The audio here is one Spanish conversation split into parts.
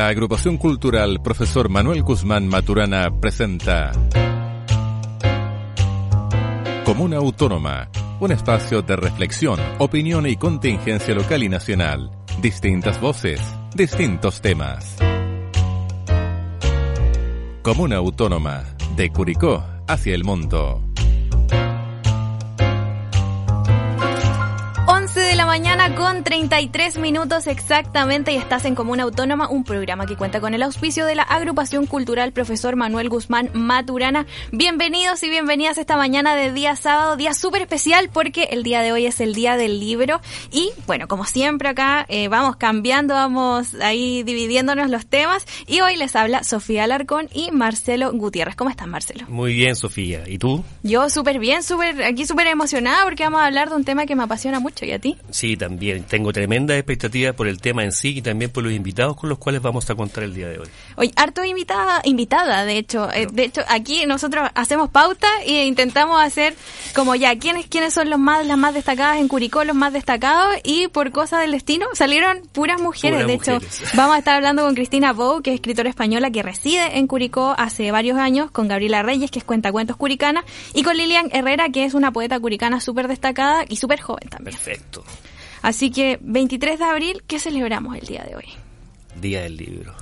La agrupación cultural Profesor Manuel Guzmán Maturana presenta Comuna Autónoma, un espacio de reflexión, opinión y contingencia local y nacional. Distintas voces, distintos temas. Comuna Autónoma, de Curicó hacia el mundo. Mañana con 33 minutos exactamente y estás en Comuna Autónoma, un programa que cuenta con el auspicio de la agrupación cultural Profesor Manuel Guzmán Maturana. Bienvenidos y bienvenidas esta mañana de día sábado, día súper especial porque el día de hoy es el día del libro y bueno, como siempre acá eh, vamos cambiando, vamos ahí dividiéndonos los temas y hoy les habla Sofía Alarcón y Marcelo Gutiérrez. ¿Cómo estás Marcelo? Muy bien Sofía, ¿y tú? Yo súper bien, súper aquí súper emocionada porque vamos a hablar de un tema que me apasiona mucho y a ti. Sí, también. Tengo tremenda expectativa por el tema en sí y también por los invitados con los cuales vamos a contar el día de hoy. Hoy, harto invitada, invitada, de hecho. Eh, de hecho, aquí nosotros hacemos pauta e intentamos hacer como ya, ¿quiénes, quiénes son los más, las más destacadas en Curicó, los más destacados? Y por cosa del destino salieron puras mujeres. de hecho, vamos a estar hablando con Cristina Bou, que es escritora española que reside en Curicó hace varios años, con Gabriela Reyes, que es cuentacuentos curicana, y con Lilian Herrera, que es una poeta curicana súper destacada y súper joven también. Perfecto. Así que 23 de abril, ¿qué celebramos el día de hoy? Día del libro.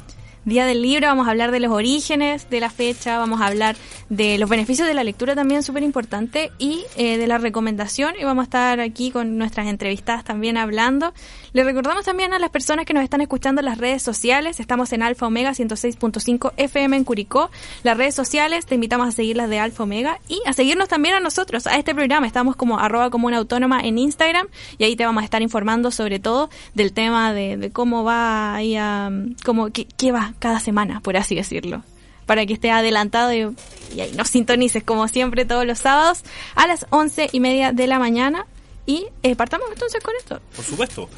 Día del libro, vamos a hablar de los orígenes de la fecha, vamos a hablar de los beneficios de la lectura también súper importante y eh, de la recomendación y vamos a estar aquí con nuestras entrevistadas también hablando. Le recordamos también a las personas que nos están escuchando en las redes sociales, estamos en Alfa Omega 106.5 FM en Curicó, las redes sociales, te invitamos a seguirlas de Alfa Omega y a seguirnos también a nosotros, a este programa, estamos como arroba como una autónoma en Instagram y ahí te vamos a estar informando sobre todo del tema de, cómo va ahí a, cómo, qué, qué va cada semana, por así decirlo para que esté adelantado y, ahí nos sintonices como siempre todos los sábados a las once y media de la mañana. Y eh, partamos entonces con esto. Por supuesto.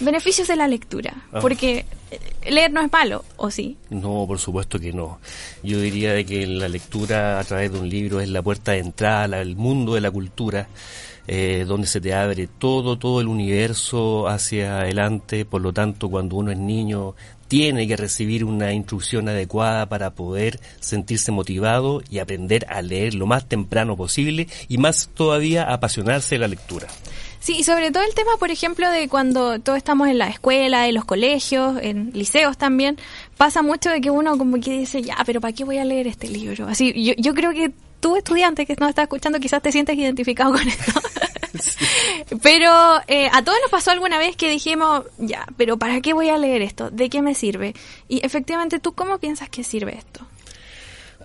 Beneficios de la lectura. Ah. Porque eh, leer no es malo, ¿o sí? No, por supuesto que no. Yo diría de que la lectura a través de un libro es la puerta de entrada al mundo de la cultura. Eh, donde se te abre todo, todo el universo hacia adelante. Por lo tanto, cuando uno es niño, tiene que recibir una instrucción adecuada para poder sentirse motivado y aprender a leer lo más temprano posible y más todavía apasionarse de la lectura. Sí, y sobre todo el tema, por ejemplo, de cuando todos estamos en la escuela, en los colegios, en liceos también, pasa mucho de que uno como que dice, ya, pero ¿para qué voy a leer este libro? Así, yo, yo creo que tú, estudiante que nos estás escuchando, quizás te sientes identificado con esto. Pero eh, a todos nos pasó alguna vez que dijimos, ya, pero ¿para qué voy a leer esto? ¿De qué me sirve? Y efectivamente, ¿tú cómo piensas que sirve esto?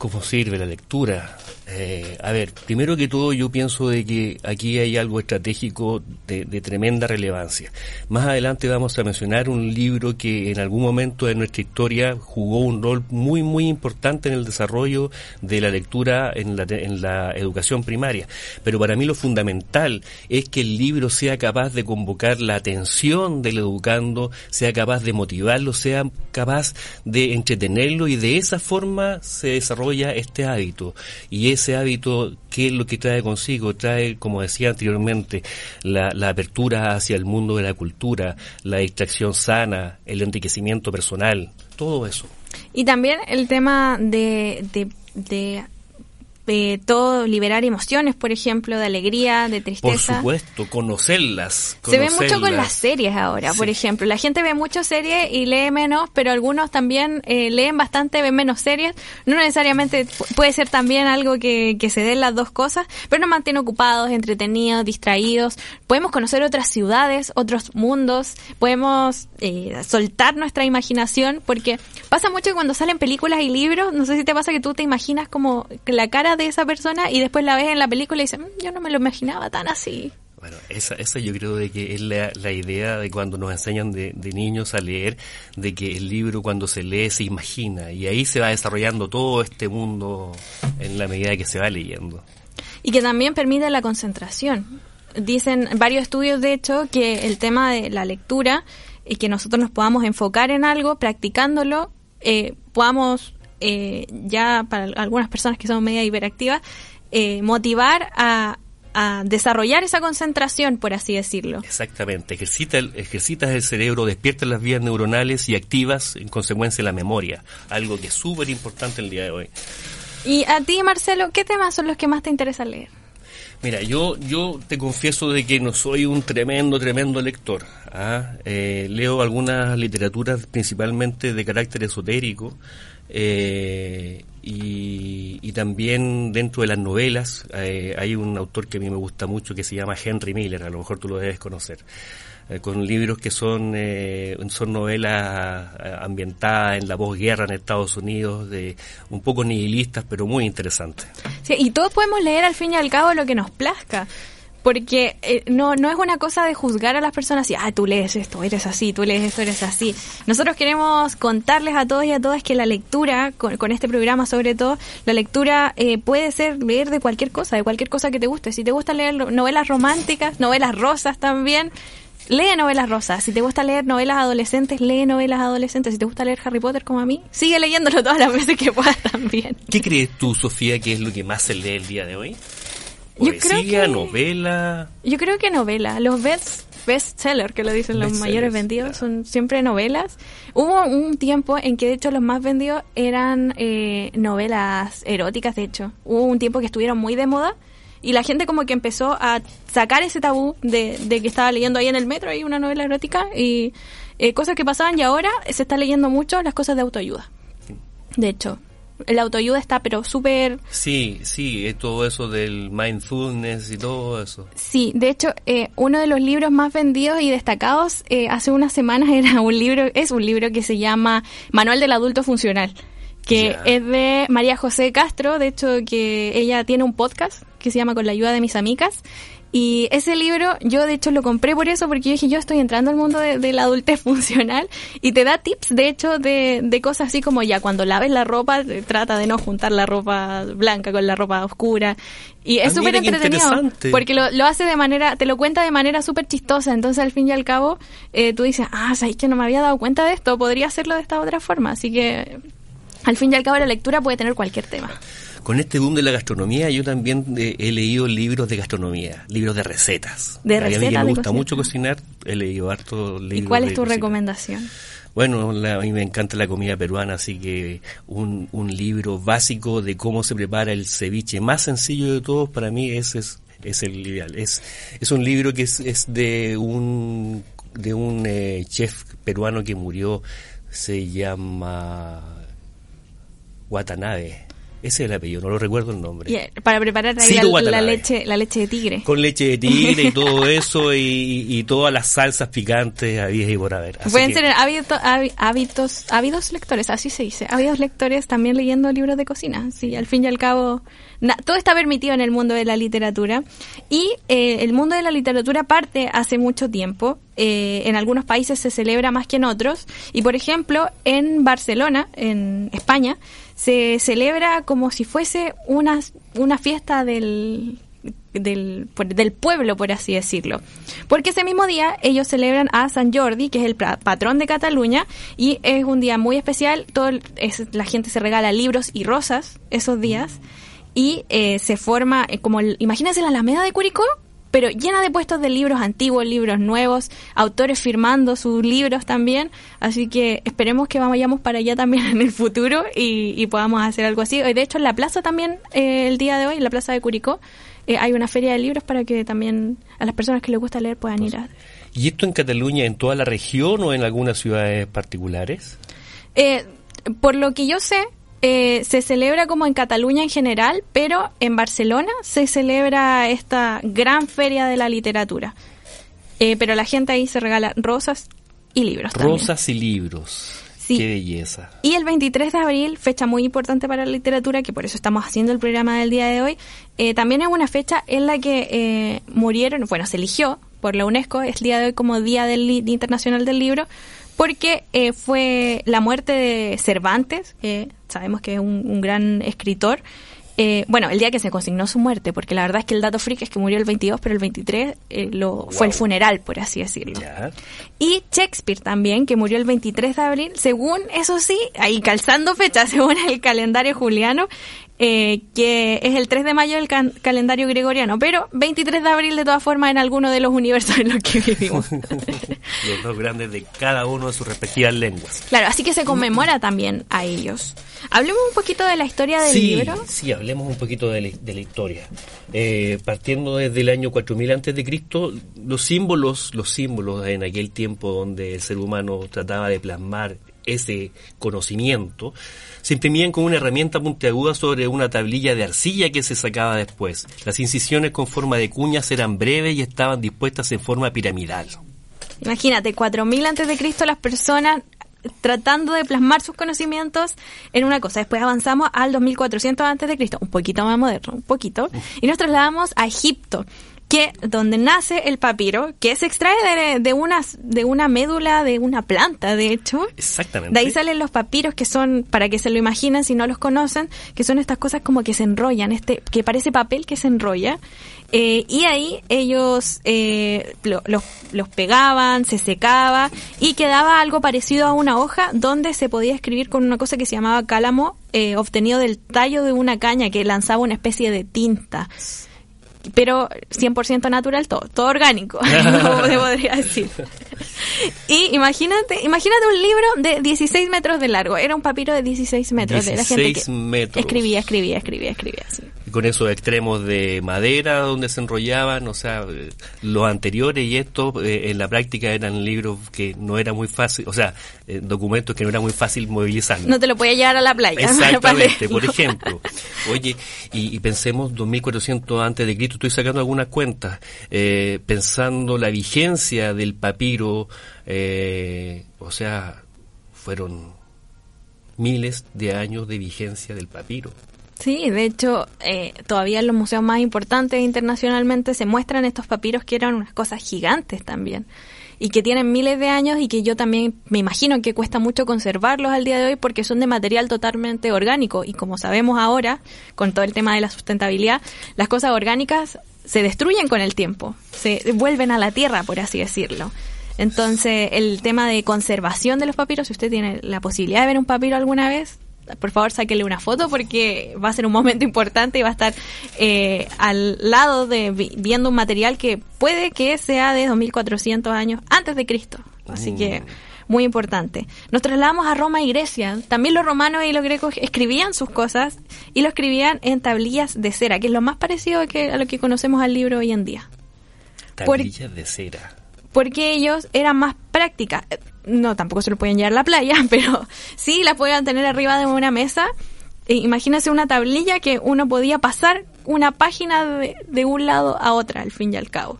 ¿Cómo sirve la lectura? Eh, a ver, primero que todo yo pienso de que aquí hay algo estratégico de, tremenda relevancia. Más adelante vamos a mencionar un libro que en algún momento de nuestra historia jugó un rol muy muy importante en el desarrollo de la lectura en la, en la educación primaria. Pero para mí lo fundamental es que el libro sea capaz de convocar la atención del educando, sea capaz de motivarlo, sea capaz de entretenerlo y de esa forma se desarrolla este hábito. Y es ese hábito, ¿qué es lo que trae consigo? Trae, como decía anteriormente, la, apertura hacia el mundo de la cultura, la distracción sana, el enriquecimiento personal, todo eso. Y también el tema de, de todo liberar emociones, por ejemplo, de alegría, de tristeza. Por supuesto, conocerlas. Se ve mucho con las series ahora, por ejemplo. La gente ve mucho series y lee menos, pero algunos también eh, leen bastante, ven menos series. No necesariamente puede ser también algo que, que se den las dos cosas, pero nos mantiene ocupados, entretenidos, distraídos. Podemos conocer otras ciudades, otros mundos, podemos eh, soltar nuestra imaginación, porque pasa mucho cuando salen películas y libros, no sé si te pasa que tú te imaginas como la cara de esa persona y después la ves en la película y dices, mm, yo no me lo imaginaba tan así. Bueno, esa, esa yo creo de que es la, la idea de cuando nos enseñan de, de, niños a leer, de que el libro cuando se lee se imagina y ahí se va desarrollando todo este mundo en la medida que se va leyendo. Y que también permite la concentración. Dicen varios estudios, de hecho, que el tema de la lectura y que nosotros nos podamos enfocar en algo, practicándolo, eh, podamos eh, ya para algunas personas que son media hiperactivas, eh, motivar a a desarrollar esa concentración, por así decirlo. Exactamente, ejercita el, ejercitas el cerebro, despiertas las vías neuronales y activas en consecuencia la memoria, algo que es súper importante el día de hoy. Y a ti, Marcelo, ¿qué temas son los que más te interesa leer? Mira, yo, yo te confieso de que no soy un tremendo, tremendo lector. ¿ah? Eh, leo algunas literaturas principalmente de carácter esotérico eh, y, también dentro de las novelas eh, hay un autor que a mí me gusta mucho que se llama Henry Miller, a lo mejor tú lo debes conocer. Eh, con libros que son, eh, son novelas eh, ambientadas en la posguerra en Estados Unidos, de un poco nihilistas, pero muy interesantes. Y todos podemos leer al fin y al cabo lo que nos plazca porque no, no es una cosa de juzgar a las personas y, ah, tú lees esto, eres así, tú lees esto, eres así. Nosotros queremos contarles a todos y a todas que la lectura, con, este programa sobre todo, la lectura puede ser leer de cualquier cosa, de cualquier cosa que te guste. Si te gusta leer novelas románticas, novelas rosas también, lee novelas rosas. Si te gusta leer novelas adolescentes, lee novelas adolescentes. Si te gusta leer Harry Potter como a mí, sigue leyéndolo todas las veces que puedas también. ¿Qué crees tú, Sofía, que es lo que más se lee el día de hoy? ¿Poesía, novela? Yo creo que novela. Los best bestseller, que lo dicen los mayores vendidos, son siempre novelas. Hubo un tiempo en que de hecho los más vendidos eran eh, novelas eróticas, de hecho. Hubo un tiempo que estuvieron muy de moda y la gente como que empezó a sacar ese tabú de, que estaba leyendo ahí en el metro ahí una novela erótica y eh, cosas que pasaban y ahora se está leyendo mucho las cosas de autoayuda. De hecho, el autoayuda está pero súper... Sí, sí, todo eso del mindfulness y todo eso. Sí, de hecho, eh, uno de los libros más vendidos y destacados eh, hace unas semanas era un libro, es un libro que se llama Manual del Adulto Funcional que es de María José Castro, de hecho que ella tiene un podcast que se llama Con la ayuda de mis amigas. Y ese libro, yo de hecho lo compré por eso, porque yo dije, yo estoy entrando al mundo de, la adultez funcional y te da tips, de hecho, de, de cosas así como ya cuando laves la ropa, trata de no juntar la ropa blanca con la ropa oscura. Y es ah, súper entretenido, porque lo, lo, hace de manera, te lo cuenta de manera súper chistosa, entonces al fin y al cabo eh, tú dices, ah, sabes que no me había dado cuenta de esto, podría hacerlo de esta otra forma, así que al fin y al cabo la lectura puede tener cualquier tema. Con este boom de la gastronomía, yo también eh, he leído libros de gastronomía, libros de recetas. De recetas. A mí me gusta mucho cocinar, he leído harto libros. ¿Y cuál es tu recomendación? Bueno, a mí me encanta la comida peruana, así que un, un libro básico de cómo se prepara el ceviche, más sencillo de todos, para mí ese es, es el ideal. Es, es un libro que es, es de un, de un eh, chef peruano que murió, se llama Watanabe. Ese es el apellido, no lo recuerdo el nombre. para preparar la, leche, la leche de tigre. Con leche de tigre y todo eso y, todas las salsas picantes había y por haber. Pueden ser hábitos, hábitos, lectores, así se dice. Hábitos lectores también leyendo libros de cocina. Sí, al fin y al cabo, todo está permitido en el mundo de la literatura. Y eh, el mundo de la literatura parte hace mucho tiempo. Eh, en algunos países se celebra más que en otros. Y por ejemplo, en Barcelona, en España, se celebra como si fuese una, una fiesta del, del, del, pueblo, por así decirlo. Porque ese mismo día ellos celebran a San Jordi, que es el patrón de Cataluña, y es un día muy especial. Todo es, la gente se regala libros y rosas esos días, y eh, se forma eh, como, el, imagínense la Alameda de Curicó, pero llena de puestos de libros antiguos, libros nuevos, autores firmando sus libros también. Así que esperemos que vayamos para allá también en el futuro y, podamos hacer algo así. De hecho, en la plaza también, eh, el día de hoy, en la plaza de Curicó, eh, hay una feria de libros para que también a las personas que les gusta leer puedan ir a... ¿Y esto en Cataluña, en toda la región o en algunas ciudades particulares? Eh, por lo que yo sé, eh, se celebra como en Cataluña en general, pero en Barcelona se celebra esta gran feria de la literatura. Eh, pero la gente ahí se regala rosas y libros. Rosas y libros. Sí. Qué belleza. Y el 23 de abril, fecha muy importante para la literatura, que por eso estamos haciendo el programa del día de hoy, eh, también es una fecha en la que murieron, bueno, se eligió por la UNESCO, es el día de hoy como Día del Internacional del Libro, porque eh, fue la muerte de Cervantes, sabemos que es un, gran escritor. Eh, bueno, el día que se consignó su muerte, porque la verdad es que el dato freak es que murió el 22, pero el 23 eh, lo, fue el funeral, por así decirlo. Y Shakespeare también, que murió el 23 de abril, según, eso sí, ahí calzando fecha, según el calendario juliano, eh, que es el 3 de mayo del calendario gregoriano, pero 23 de abril de todas formas en alguno de los universos en los que vivimos. los dos grandes de cada uno de sus respectivas lenguas. Claro, así que se conmemora también a ellos. Hablemos un poquito de la historia del libro. Sí, hablemos un poquito de la, historia. Eh, partiendo desde el año 4000 antes de Cristo, los símbolos, los símbolos en aquel tiempo donde el ser humano trataba de plasmar ese conocimiento, se imprimían con una herramienta puntiaguda sobre una tablilla de arcilla que se sacaba después. Las incisiones con forma de cuñas eran breves y estaban dispuestas en forma piramidal. Imagínate, 4000 antes de Cristo las personas tratando de plasmar sus conocimientos en una cosa. Después avanzamos al 2400 antes de Cristo, un poquito más moderno, un poquito, y nos trasladamos a Egipto que donde nace el papiro, que se extrae de, una, de una médula de una planta, de hecho. Exactamente. De ahí salen los papiros que son, para que se lo imaginen si no los conocen, que son estas cosas como que se enrollan, este que parece papel que se enrolla. Eh, y ahí ellos eh, los, los pegaban, se secaba y quedaba algo parecido a una hoja donde se podía escribir con una cosa que se llamaba cálamo, eh, obtenido del tallo de una caña que lanzaba una especie de tinta pero 100% natural todo, todo orgánico, como se podría decir. Y imagínate, imagínate un libro de 16 metros de largo, era un papiro de 16 metros. de la gente que metros. Escribía, escribía, escribía, escribía, sí con esos extremos de madera donde se enrollaban, o sea, los anteriores y estos eh, en la práctica eran libros que no era muy fácil, o sea, eh, documentos que no era muy fácil movilizar. No te lo podía llevar a la playa. Exactamente, por ejemplo. Oye, y, pensemos 2400 antes de Cristo, estoy sacando algunas cuentas, eh, pensando la vigencia del papiro, o sea, fueron miles de años de vigencia del papiro. Sí, de hecho, eh, todavía en los museos más importantes internacionalmente se muestran estos papiros que eran unas cosas gigantes también y que tienen miles de años y que yo también me imagino que cuesta mucho conservarlos al día de hoy porque son de material totalmente orgánico y como sabemos ahora, con todo el tema de la sustentabilidad, las cosas orgánicas se destruyen con el tiempo, se vuelven a la tierra, por así decirlo. Entonces, el tema de conservación de los papiros, si usted tiene la posibilidad de ver un papiro alguna vez, por favor sáquele una foto porque va a ser un momento importante y va a estar eh, al lado de viendo un material que puede que sea de 2400 años antes de Cristo. Así que mm. muy importante. Nos trasladamos a Roma y Grecia. También los romanos y los griegos escribían sus cosas y lo escribían en tablillas de cera, que es lo más parecido a, que, a lo que conocemos al libro hoy en día. Tablillas de cera. Porque ellos eran más prácticas no, tampoco se lo pueden llevar a la playa, pero sí las pueden tener arriba de una mesa. E imagínese una tablilla que uno podía pasar una página de, de, un lado a otra, al fin y al cabo.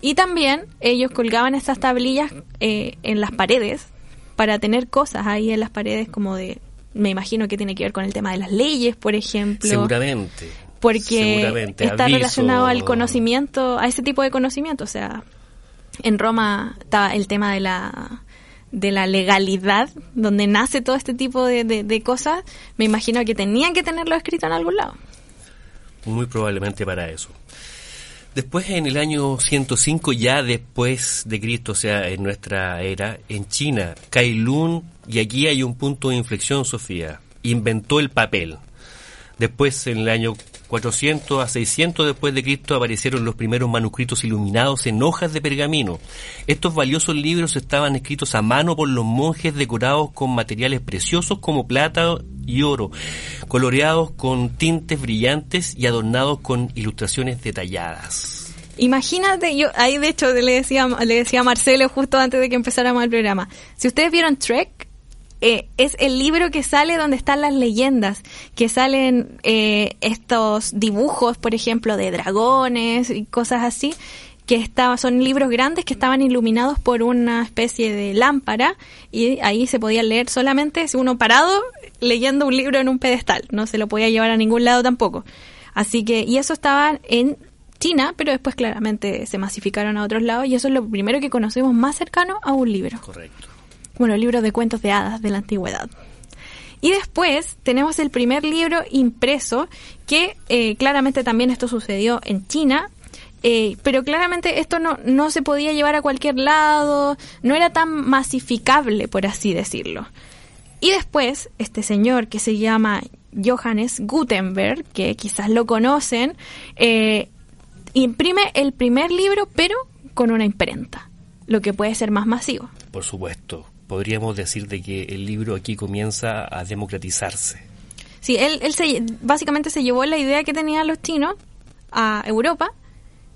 Y también ellos colgaban estas tablillas eh, en las paredes para tener cosas ahí en las paredes como de, me imagino que tiene que ver con el tema de las leyes, por ejemplo. Seguramente. Porque está relacionado al conocimiento, a ese tipo de conocimiento. O sea, en Roma está el tema de la de la legalidad, donde nace todo este tipo de, de, cosas, me imagino que tenían que tenerlo escrito en algún lado. Muy probablemente para eso. Después, en el año 105, ya después de Cristo, o sea, en nuestra era, en China, Kai Lun, y aquí hay un punto de inflexión, Sofía, inventó el papel. Después, en el año 400 a 600 después de Cristo aparecieron los primeros manuscritos iluminados en hojas de pergamino. Estos valiosos libros estaban escritos a mano por los monjes decorados con materiales preciosos como plata y oro, coloreados con tintes brillantes y adornados con ilustraciones detalladas. Imagínate, yo ahí de hecho le decía, le decía a Marcelo justo antes de que empezáramos el programa, si ustedes vieron Trek, eh, es el libro que sale donde están las leyendas, que salen eh, estos dibujos, por ejemplo, de dragones y cosas así, que estaba, son libros grandes que estaban iluminados por una especie de lámpara y ahí se podía leer solamente si uno parado leyendo un libro en un pedestal, no se lo podía llevar a ningún lado tampoco. Así que, y eso estaba en China, pero después claramente se masificaron a otros lados y eso es lo primero que conocemos más cercano a un libro. Correcto bueno, libros de cuentos de hadas de la antigüedad. Y después tenemos el primer libro impreso, que eh, claramente también esto sucedió en China, eh, pero claramente esto no, no se podía llevar a cualquier lado, no era tan masificable, por así decirlo. Y después, este señor que se llama Johannes Gutenberg, que quizás lo conocen, eh, imprime el primer libro, pero con una imprenta, lo que puede ser más masivo. Por supuesto, podríamos decir de que el libro aquí comienza a democratizarse. Sí, él, él se, básicamente se llevó la idea que tenían los chinos a Europa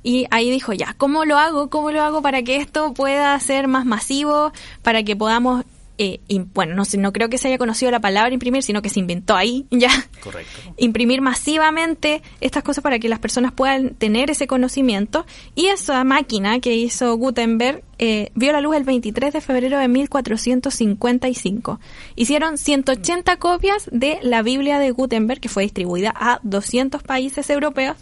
y ahí dijo, ya, ¿cómo lo hago? ¿Cómo lo hago para que esto pueda ser más masivo? Para que podamos eh, bueno, no, no creo que se haya conocido la palabra imprimir, sino que se inventó ahí ya. Correcto. Imprimir masivamente estas cosas para que las personas puedan tener ese conocimiento. Y esa máquina que hizo Gutenberg eh, vio la luz el 23 de febrero de 1455. Hicieron 180 copias de la Biblia de Gutenberg, que fue distribuida a 200 países europeos,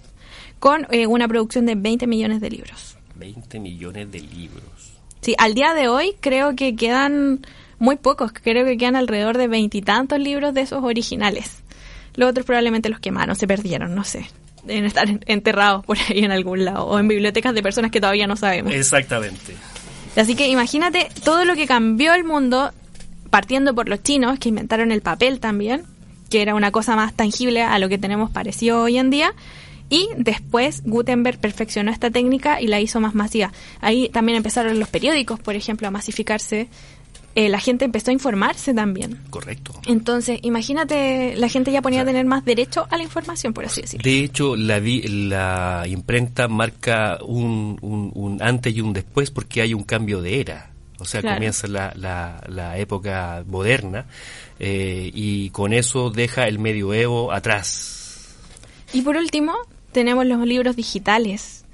con eh, una producción de 20 millones de libros. 20 millones de libros. Sí, al día de hoy creo que quedan muy pocos, creo que quedan alrededor de veintitantos libros de esos originales. Los otros probablemente los quemaron, se perdieron, no sé. Deben estar enterrados por ahí en algún lado o en bibliotecas de personas que todavía no sabemos. Exactamente. Así que imagínate todo lo que cambió el mundo partiendo por los chinos que inventaron el papel también, que era una cosa más tangible a lo que tenemos parecido hoy en día. Y después Gutenberg perfeccionó esta técnica y la hizo más masiva. Ahí también empezaron los periódicos, por ejemplo, a masificarse eh, la gente empezó a informarse también. Correcto. Entonces, imagínate, la gente ya ponía a tener más derecho a la información, por así decirlo. De hecho, la, la imprenta marca un, un, antes y un después porque hay un cambio de era. O sea, comienza la, la, época moderna eh, y con eso deja el medioevo atrás. Y por último, tenemos los libros digitales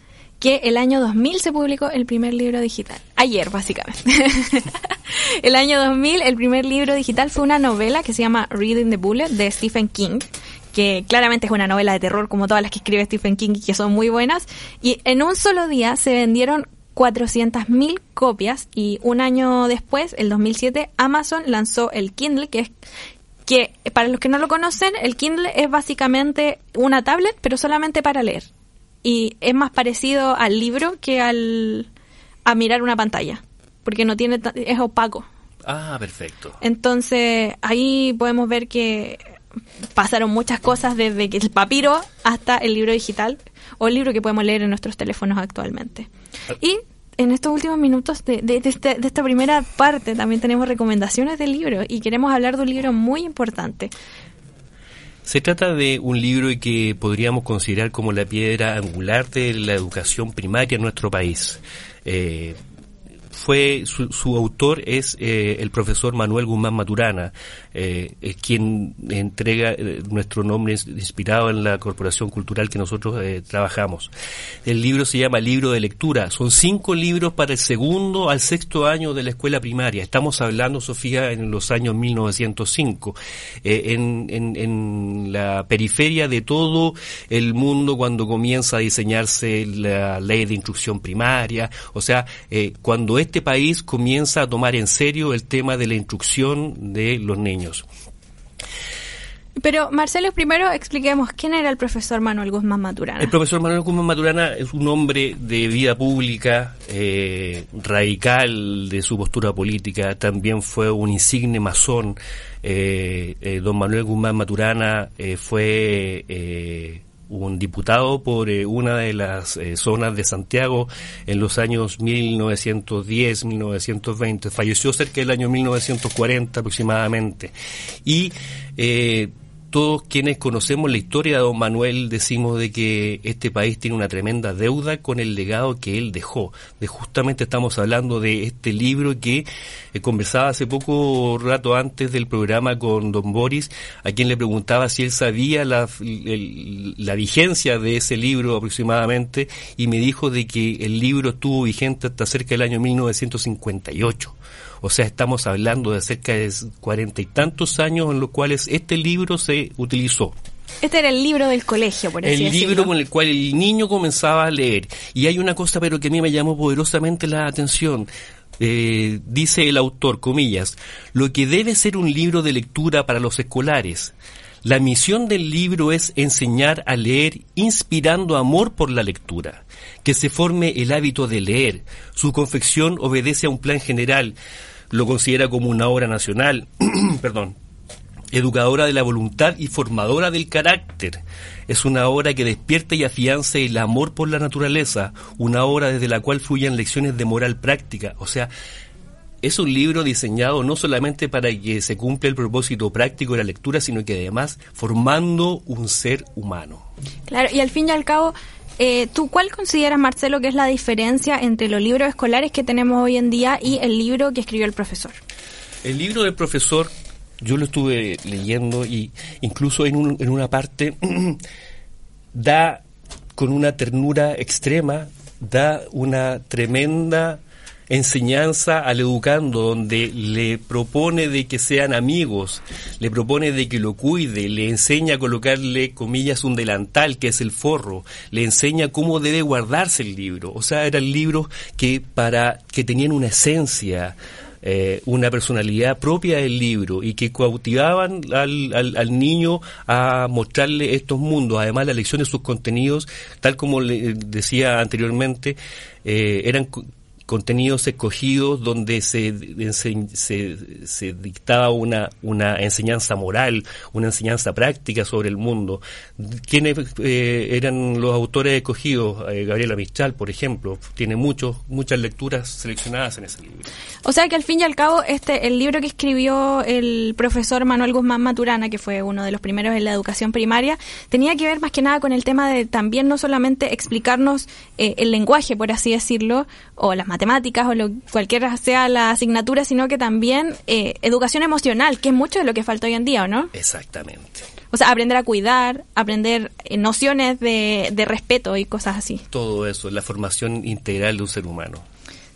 que el año 2000 se publicó el primer libro digital. Ayer, básicamente. el año 2000, el primer libro digital fue una novela que se llama Reading the Bullet de Stephen King que claramente es una novela de terror como todas las que escribe Stephen King y que son muy buenas. Y en un solo día se vendieron 400.000 copias y un año después, el 2007, Amazon lanzó el Kindle, que es que para los que no lo conocen, el Kindle es básicamente una tablet, pero solamente para leer y es más parecido al libro que al a mirar una pantalla, porque no tiene es opaco. Ah, perfecto. Entonces, ahí podemos ver que pasaron muchas cosas desde que el papiro hasta el libro digital o el libro que podemos leer en nuestros teléfonos actualmente. Y en estos últimos minutos de, de, este, de, esta primera parte también tenemos recomendaciones del libro y queremos hablar de un libro muy importante. Se trata de un libro que podríamos considerar como la piedra angular de la educación primaria en nuestro país. Eh, fue su, su autor es eh, el profesor Manuel Guzmán Maturana, eh, es quien entrega eh, nuestro nombre inspirado en la corporación cultural que nosotros trabajamos. El libro se llama Libro de Lectura. Son cinco libros para el segundo al sexto año de la escuela primaria. Estamos hablando, Sofía, en los años 1905, en, la periferia de todo el mundo cuando comienza a diseñarse la ley de instrucción primaria. O sea, cuando país comienza a tomar en serio el tema de la instrucción de los niños. Pero Marcelo, primero expliquemos quién era el profesor Manuel Guzmán Maturana. El profesor Manuel Guzmán Maturana es un hombre de vida pública, eh, radical de su postura política, también fue un insigne masón. Eh, eh, don Manuel Guzmán Maturana fue un diputado por eh, una de las eh, zonas de Santiago en los años 1910, 1920. Falleció cerca del año 1940 aproximadamente. Y eh, todos quienes conocemos la historia de don Manuel decimos de que este país tiene una tremenda deuda con el legado que él dejó. De justamente estamos hablando de este libro que eh, conversaba hace poco rato antes del programa con don Boris, a quien le preguntaba si él sabía la, la vigencia de ese libro aproximadamente y me dijo de que el libro estuvo vigente hasta cerca del año 1958. O sea, estamos hablando de cerca de cuarenta y tantos años en los cuales este libro se utilizó. Este era el libro del colegio, por así El libro con el cual el niño comenzaba a leer. Y hay una cosa, pero que a mí me llamó poderosamente la atención. Eh, dice el autor, comillas, lo que debe ser un libro de lectura para los escolares. La misión del libro es enseñar a leer inspirando amor por la lectura, que se forme el hábito de leer. Su confección obedece a un plan general lo considera como una obra nacional, perdón, educadora de la voluntad y formadora del carácter. Es una obra que despierta y afianza el amor por la naturaleza, una obra desde la cual fluyen lecciones de moral práctica. O sea, es un libro diseñado no solamente para que se cumpla el propósito práctico de la lectura, sino que además formando un ser humano. Claro, y al fin y al cabo, eh, ¿tú cuál consideras, Marcelo, que es la diferencia entre los libros escolares que tenemos hoy en día y el libro que escribió el profesor? El libro del profesor yo lo estuve leyendo y incluso en, en una parte da con una ternura extrema, da una tremenda enseñanza al educando donde le propone de que sean amigos, le propone de que lo cuide, le enseña a colocarle comillas un delantal que es el forro, le enseña cómo debe guardarse el libro. O sea, eran libros que para que tenían una esencia, eh, una personalidad propia del libro y que cautivaban al, al, niño a mostrarle estos mundos. Además, la lección de sus contenidos, tal como le decía anteriormente, eh, eran contenidos escogidos donde se, se, se, dictaba una, una enseñanza moral, una enseñanza práctica sobre el mundo. ¿Quiénes eh, eran los autores escogidos? Eh, Gabriela Mistral, por ejemplo, tiene muchos, muchas lecturas seleccionadas en ese libro. O sea que al fin y al cabo, este, el libro que escribió el profesor Manuel Guzmán Maturana, que fue uno de los primeros en la educación primaria, tenía que ver más que nada con el tema de también no solamente explicarnos eh, el lenguaje, por así decirlo, o las matemáticas o lo, cualquiera sea la asignatura, sino que también eh, educación emocional, que es mucho de lo que falta hoy en día, ¿o no? Exactamente. O sea, aprender a cuidar, aprender eh, nociones de, de respeto y cosas así. Todo eso, la formación integral de un ser humano.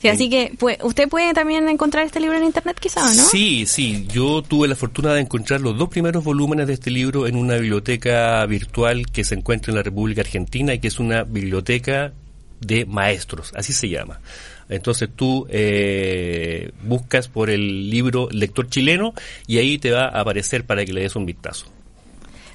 Sí, así que pues, usted puede también encontrar este libro en internet quizá, ¿no? Sí, sí. Yo tuve la fortuna de encontrar los dos primeros volúmenes de este libro en una biblioteca virtual que se encuentra en la República Argentina y que es una biblioteca de maestros, así se llama. Entonces tú eh, buscas por el libro Lector Chileno y ahí te va a aparecer para que le des un vistazo.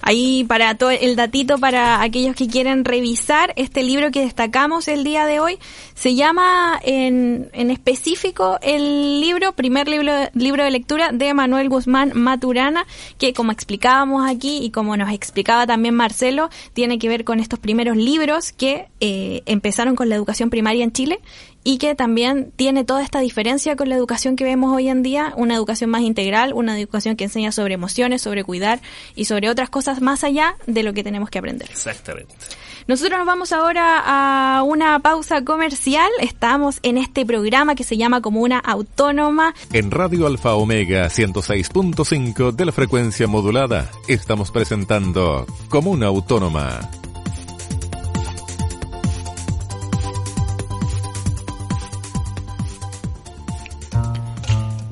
Ahí para todo el datito para aquellos que quieren revisar este libro que destacamos el día de hoy. Se llama en, en específico el libro, primer libro, libro de lectura de Manuel Guzmán Maturana, que como explicábamos aquí y como nos explicaba también Marcelo, tiene que ver con estos primeros libros que eh, empezaron con la educación primaria en Chile y que también tiene toda esta diferencia con la educación que vemos hoy en día, una educación más integral, una educación que enseña sobre emociones, sobre cuidar y sobre otras cosas más allá de lo que tenemos que aprender. Exactamente. Nosotros nos vamos ahora a una pausa comercial. Estamos en este programa que se llama Comuna Autónoma. En Radio Alfa Omega 106.5 de la frecuencia modulada estamos presentando Comuna Autónoma.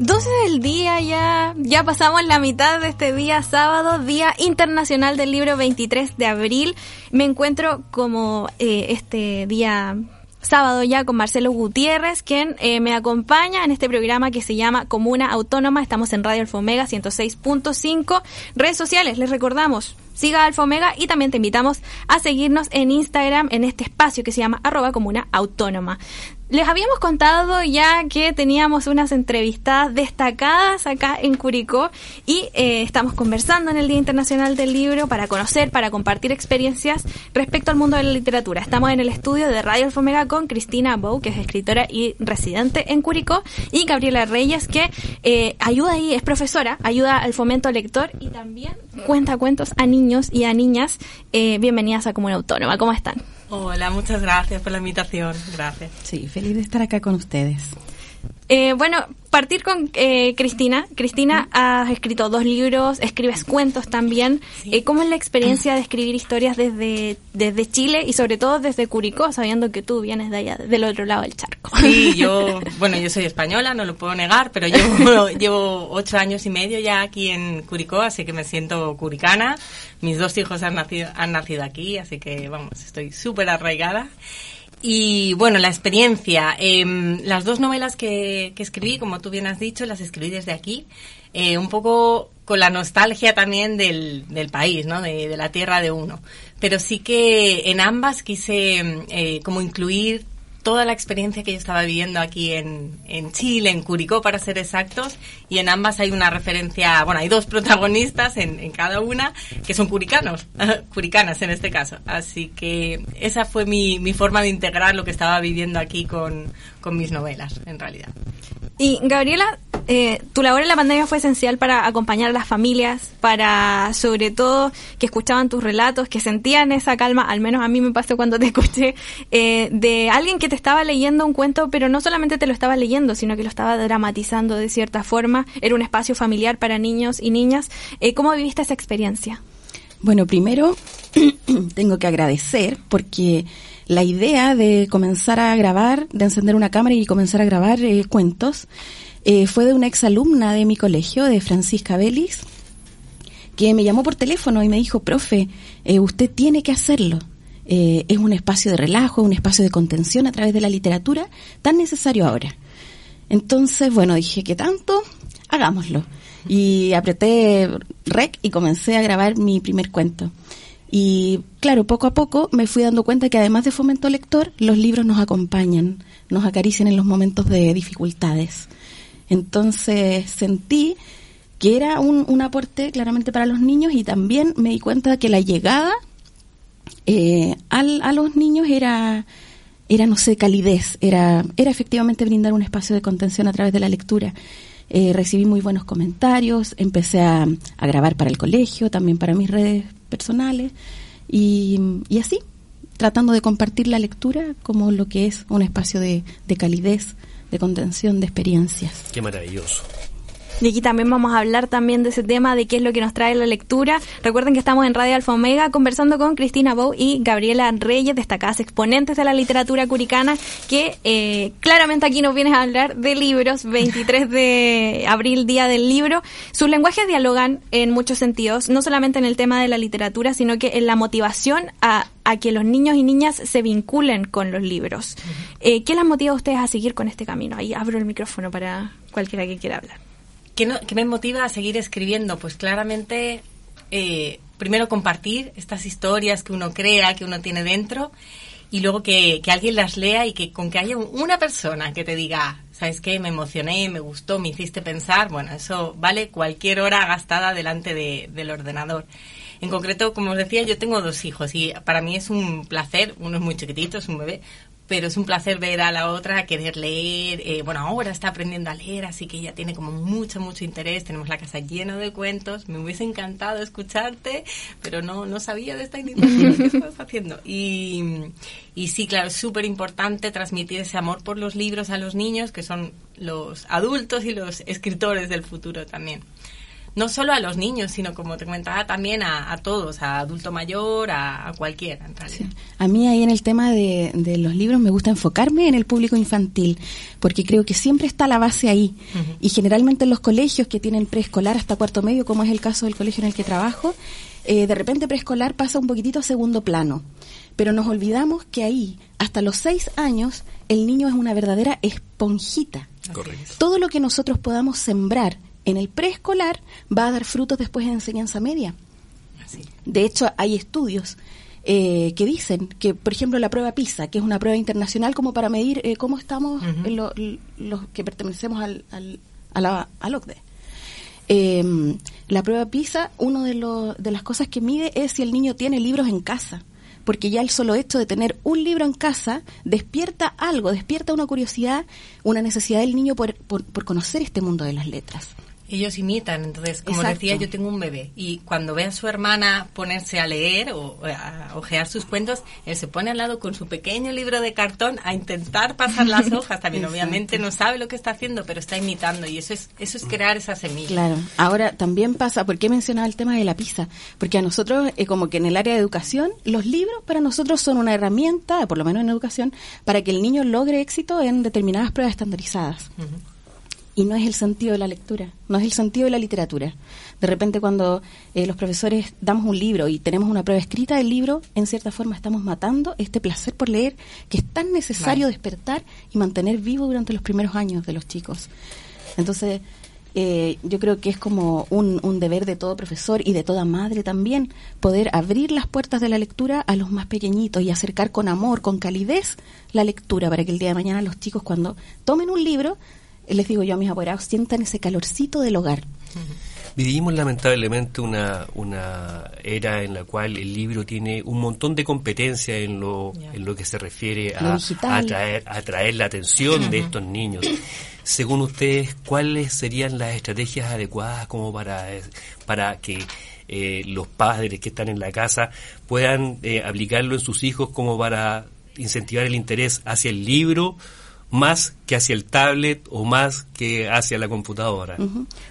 12 del día ya, ya pasamos la mitad de este día sábado, Día Internacional del Libro 23 de abril. Me encuentro como eh, este día sábado ya con Marcelo Gutiérrez, quien eh, me acompaña en este programa que se llama Comuna Autónoma. Estamos en Radio Alfa Omega 106.5. Redes sociales, les recordamos, siga Alfa Omega y también te invitamos a seguirnos en Instagram en este espacio que se llama arroba comuna autónoma. Les habíamos contado ya que teníamos unas entrevistas destacadas acá en Curicó y eh, estamos conversando en el Día Internacional del Libro para conocer, para compartir experiencias respecto al mundo de la literatura. Estamos en el estudio de Radio Alfomega con Cristina Bou, que es escritora y residente en Curicó, y Gabriela Reyes, que eh, ayuda y es profesora, ayuda al fomento lector y también cuenta cuentos a niños y a niñas. Eh, bienvenidas a Comuna Autónoma. ¿Cómo están? Hola, muchas gracias por la invitación. Gracias. Sí, feliz de estar acá con ustedes. Eh, bueno, partir con eh, Cristina. Cristina, has escrito dos libros, escribes cuentos también. Eh, ¿Cómo es la experiencia de escribir historias desde, desde Chile y sobre todo desde Curicó, sabiendo que tú vienes de allá, del otro lado del charco? Sí, yo, bueno, yo soy española, no lo puedo negar, pero llevo, llevo ocho años y medio ya aquí en Curicó, así que me siento curicana. Mis dos hijos han nacido, han nacido aquí, así que, vamos, estoy súper arraigada. Y bueno, la experiencia. Em, las dos novelas que, que, escribí, como tú bien has dicho, las escribí desde aquí. Eh, un poco con la nostalgia también del, del país, ¿no? De, la tierra de uno. Pero sí que en ambas quise eh, como incluir toda la experiencia que yo estaba viviendo aquí en, en Chile, en Curicó para ser exactos, y en ambas hay una referencia, bueno, hay dos protagonistas en, en cada una que son curicanos, curicanas en este caso. Así que esa fue mi, mi forma de integrar lo que estaba viviendo aquí con, con mis novelas, en realidad. Y Gabriela, eh, tu labor en la pandemia fue esencial para acompañar a las familias, para sobre todo que escuchaban tus relatos, que sentían esa calma, al menos a mí me pasó cuando te escuché, eh, de alguien que te estaba leyendo un cuento, pero no solamente te lo estaba leyendo, sino que lo estaba dramatizando de cierta forma. Era un espacio familiar para niños y niñas. Eh, ¿Cómo viviste esa experiencia? Bueno, primero tengo que agradecer porque la idea de comenzar a grabar, de encender una cámara y comenzar a grabar eh, cuentos, eh, fue de una exalumna de mi colegio, de Francisca Vélez, que me llamó por teléfono y me dijo, profe, eh, usted tiene que hacerlo. es un espacio de relajo, un espacio de contención a través de la literatura, tan necesario ahora. Entonces, bueno, dije, ¿qué tanto? Hagámoslo. Y apreté rec y comencé a grabar mi primer cuento. Y claro, poco a poco me fui dando cuenta que además de fomento lector, los libros nos acompañan, nos acarician en los momentos de dificultades. Entonces sentí que era un, aporte claramente para los niños y también me di cuenta que la llegada eh, al, a los niños era, era, no sé, calidez, era, era efectivamente brindar un espacio de contención a través de la lectura. Eh, recibí muy buenos comentarios, empecé a, a, grabar para el colegio, también para mis redes personales y, y, así, tratando de compartir la lectura como lo que es un espacio de, de calidez, de contención, de experiencias. Qué maravilloso. Y aquí también vamos a hablar también de ese tema, de qué es lo que nos trae la lectura. Recuerden que estamos en Radio Alfa Omega conversando con Cristina Bou y Gabriela Reyes, destacadas exponentes de la literatura curicana, que eh, claramente aquí nos vienes a hablar de libros, 23 de abril, Día del Libro. Sus lenguajes dialogan en muchos sentidos, no solamente en el tema de la literatura, sino que en la motivación a, a que los niños y niñas se vinculen con los libros. eh, ¿Qué las motiva a ustedes a seguir con este camino? Ahí abro el micrófono para cualquiera que quiera hablar. ¿Qué, no, ¿Qué, me motiva a seguir escribiendo? Pues claramente, eh, primero compartir estas historias que uno crea, que uno tiene dentro, y luego que, que, alguien las lea y que con que haya una persona que te diga, ¿sabes qué? Me emocioné, me gustó, me hiciste pensar, bueno, eso vale cualquier hora gastada delante de, del ordenador. En concreto, como os decía, yo tengo dos hijos y para mí es un placer, uno es muy chiquitito, es un bebé, pero es un placer ver a la otra querer leer. Eh, bueno, ahora está aprendiendo a leer, así que ella tiene como mucho, mucho interés. Tenemos la casa llena de cuentos. Me hubiese encantado escucharte, pero no, no sabía de esta iniciativa que estás haciendo. Y, y sí, claro, es súper importante transmitir ese amor por los libros a los niños, que son los adultos y los escritores del futuro también no solo a los niños, sino como te comentaba también a, a todos, a adulto mayor, a, a cualquiera en realidad. Sí. A mí ahí en el tema de, de, los libros me gusta enfocarme en el público infantil, porque creo que siempre está la base ahí. Uh -huh. Y generalmente en los colegios que tienen preescolar hasta cuarto medio, como es el caso del colegio en el que trabajo, eh, de repente preescolar pasa un poquitito a segundo plano. Pero nos olvidamos que ahí, hasta los seis años, el niño es una verdadera esponjita. Correcto. Todo lo que nosotros podamos sembrar en el preescolar va a dar frutos después en enseñanza media. Así. De hecho, hay estudios eh, que dicen que, por ejemplo, la prueba PISA, que es una prueba internacional como para medir eh, cómo estamos uh -huh. los lo que pertenecemos al, al, a la, al OCDE. Eh, la prueba PISA, una de, lo, de las cosas que mide es si el niño tiene libros en casa porque ya el solo hecho de tener un libro en casa despierta algo, despierta una curiosidad, una necesidad del niño por, por, por conocer este mundo de las letras ellos imitan. Entonces, como Exacto. decía, yo tengo un bebé y cuando ve a su hermana ponerse a leer o a ojear sus cuentos, él se pone al lado con su pequeño libro de cartón a intentar pasar las hojas. También, obviamente, no sabe lo que está haciendo, pero está imitando y eso es eso es crear esa semilla. Claro. Ahora también pasa, ¿por qué mencionaba el tema de la pizza? Porque a nosotros, eh, como que en el área de educación, los libros para nosotros son una herramienta, por lo menos en educación, para que el niño logre éxito en determinadas pruebas estandarizadas. Uh -huh y no es el sentido de la lectura, no es el sentido de la literatura. De repente cuando eh, los profesores damos un libro y tenemos una prueba escrita del libro, en cierta forma estamos matando este placer por leer que es tan necesario vale. despertar y mantener vivo durante los primeros años de los chicos. Entonces, eh, yo creo que es como un, un, deber de todo profesor y de toda madre también poder abrir las puertas de la lectura a los más pequeñitos y acercar con amor, con calidez la lectura para que el día de mañana los chicos cuando tomen un libro, les digo yo a mis apoderados, sientan ese calorcito del hogar. Vivimos lamentablemente una, una era en la cual el libro tiene un montón de competencia en lo, en lo que se refiere a, atraer, atraer la atención de estos niños. Según ustedes, ¿cuáles serían las estrategias adecuadas como para, para que eh, los padres que están en la casa puedan eh, aplicarlo en sus hijos como para incentivar el interés hacia el libro más que hacia el tablet o más que hacia la computadora.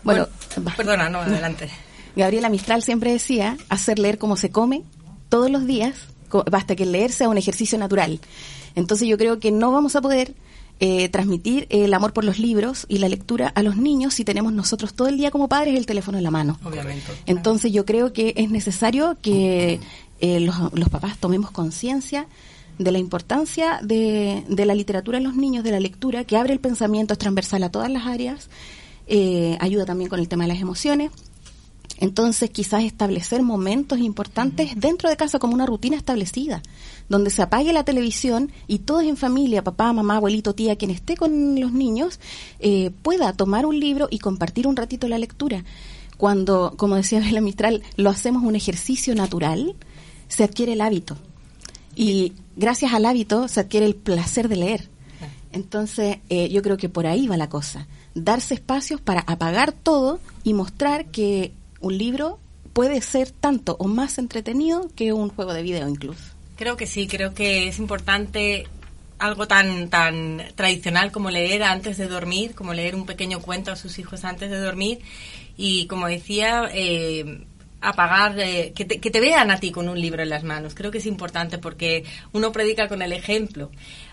Bueno, perdona, no, adelante. Gabriela Mistral siempre decía, hacer leer como se come todos los días, basta que leer sea un ejercicio natural. Entonces yo creo que no vamos a poder eh, transmitir el amor por los libros y la lectura a los niños si tenemos nosotros todo el día como padres el teléfono en la mano. Obviamente. Entonces yo creo que es necesario que eh, los, los papás tomemos conciencia de la importancia de, de, la literatura en los niños, de la lectura, que abre el pensamiento, es transversal a todas las áreas, eh, ayuda también con el tema de las emociones. Entonces, quizás establecer momentos importantes dentro de casa como una rutina establecida, donde se apague la televisión y todos en familia, papá, mamá, abuelito, tía, quien esté con los niños, eh, pueda tomar un libro y compartir un ratito la lectura. Cuando, como decía Bela Mistral, lo hacemos un ejercicio natural, se adquiere el hábito. Y gracias al hábito se adquiere el placer de leer. Entonces, eh, yo creo que por ahí va la cosa. Darse espacios para apagar todo y mostrar que un libro puede ser tanto o más entretenido que un juego de video incluso. Creo que sí, creo que es importante algo tan tan tradicional como leer antes de dormir, como leer un pequeño cuento a sus hijos antes de dormir y como decía, eh, apagar, eh, que, te, que te vean a ti con un libro en las manos. Creo que es importante porque uno predica con el ejemplo.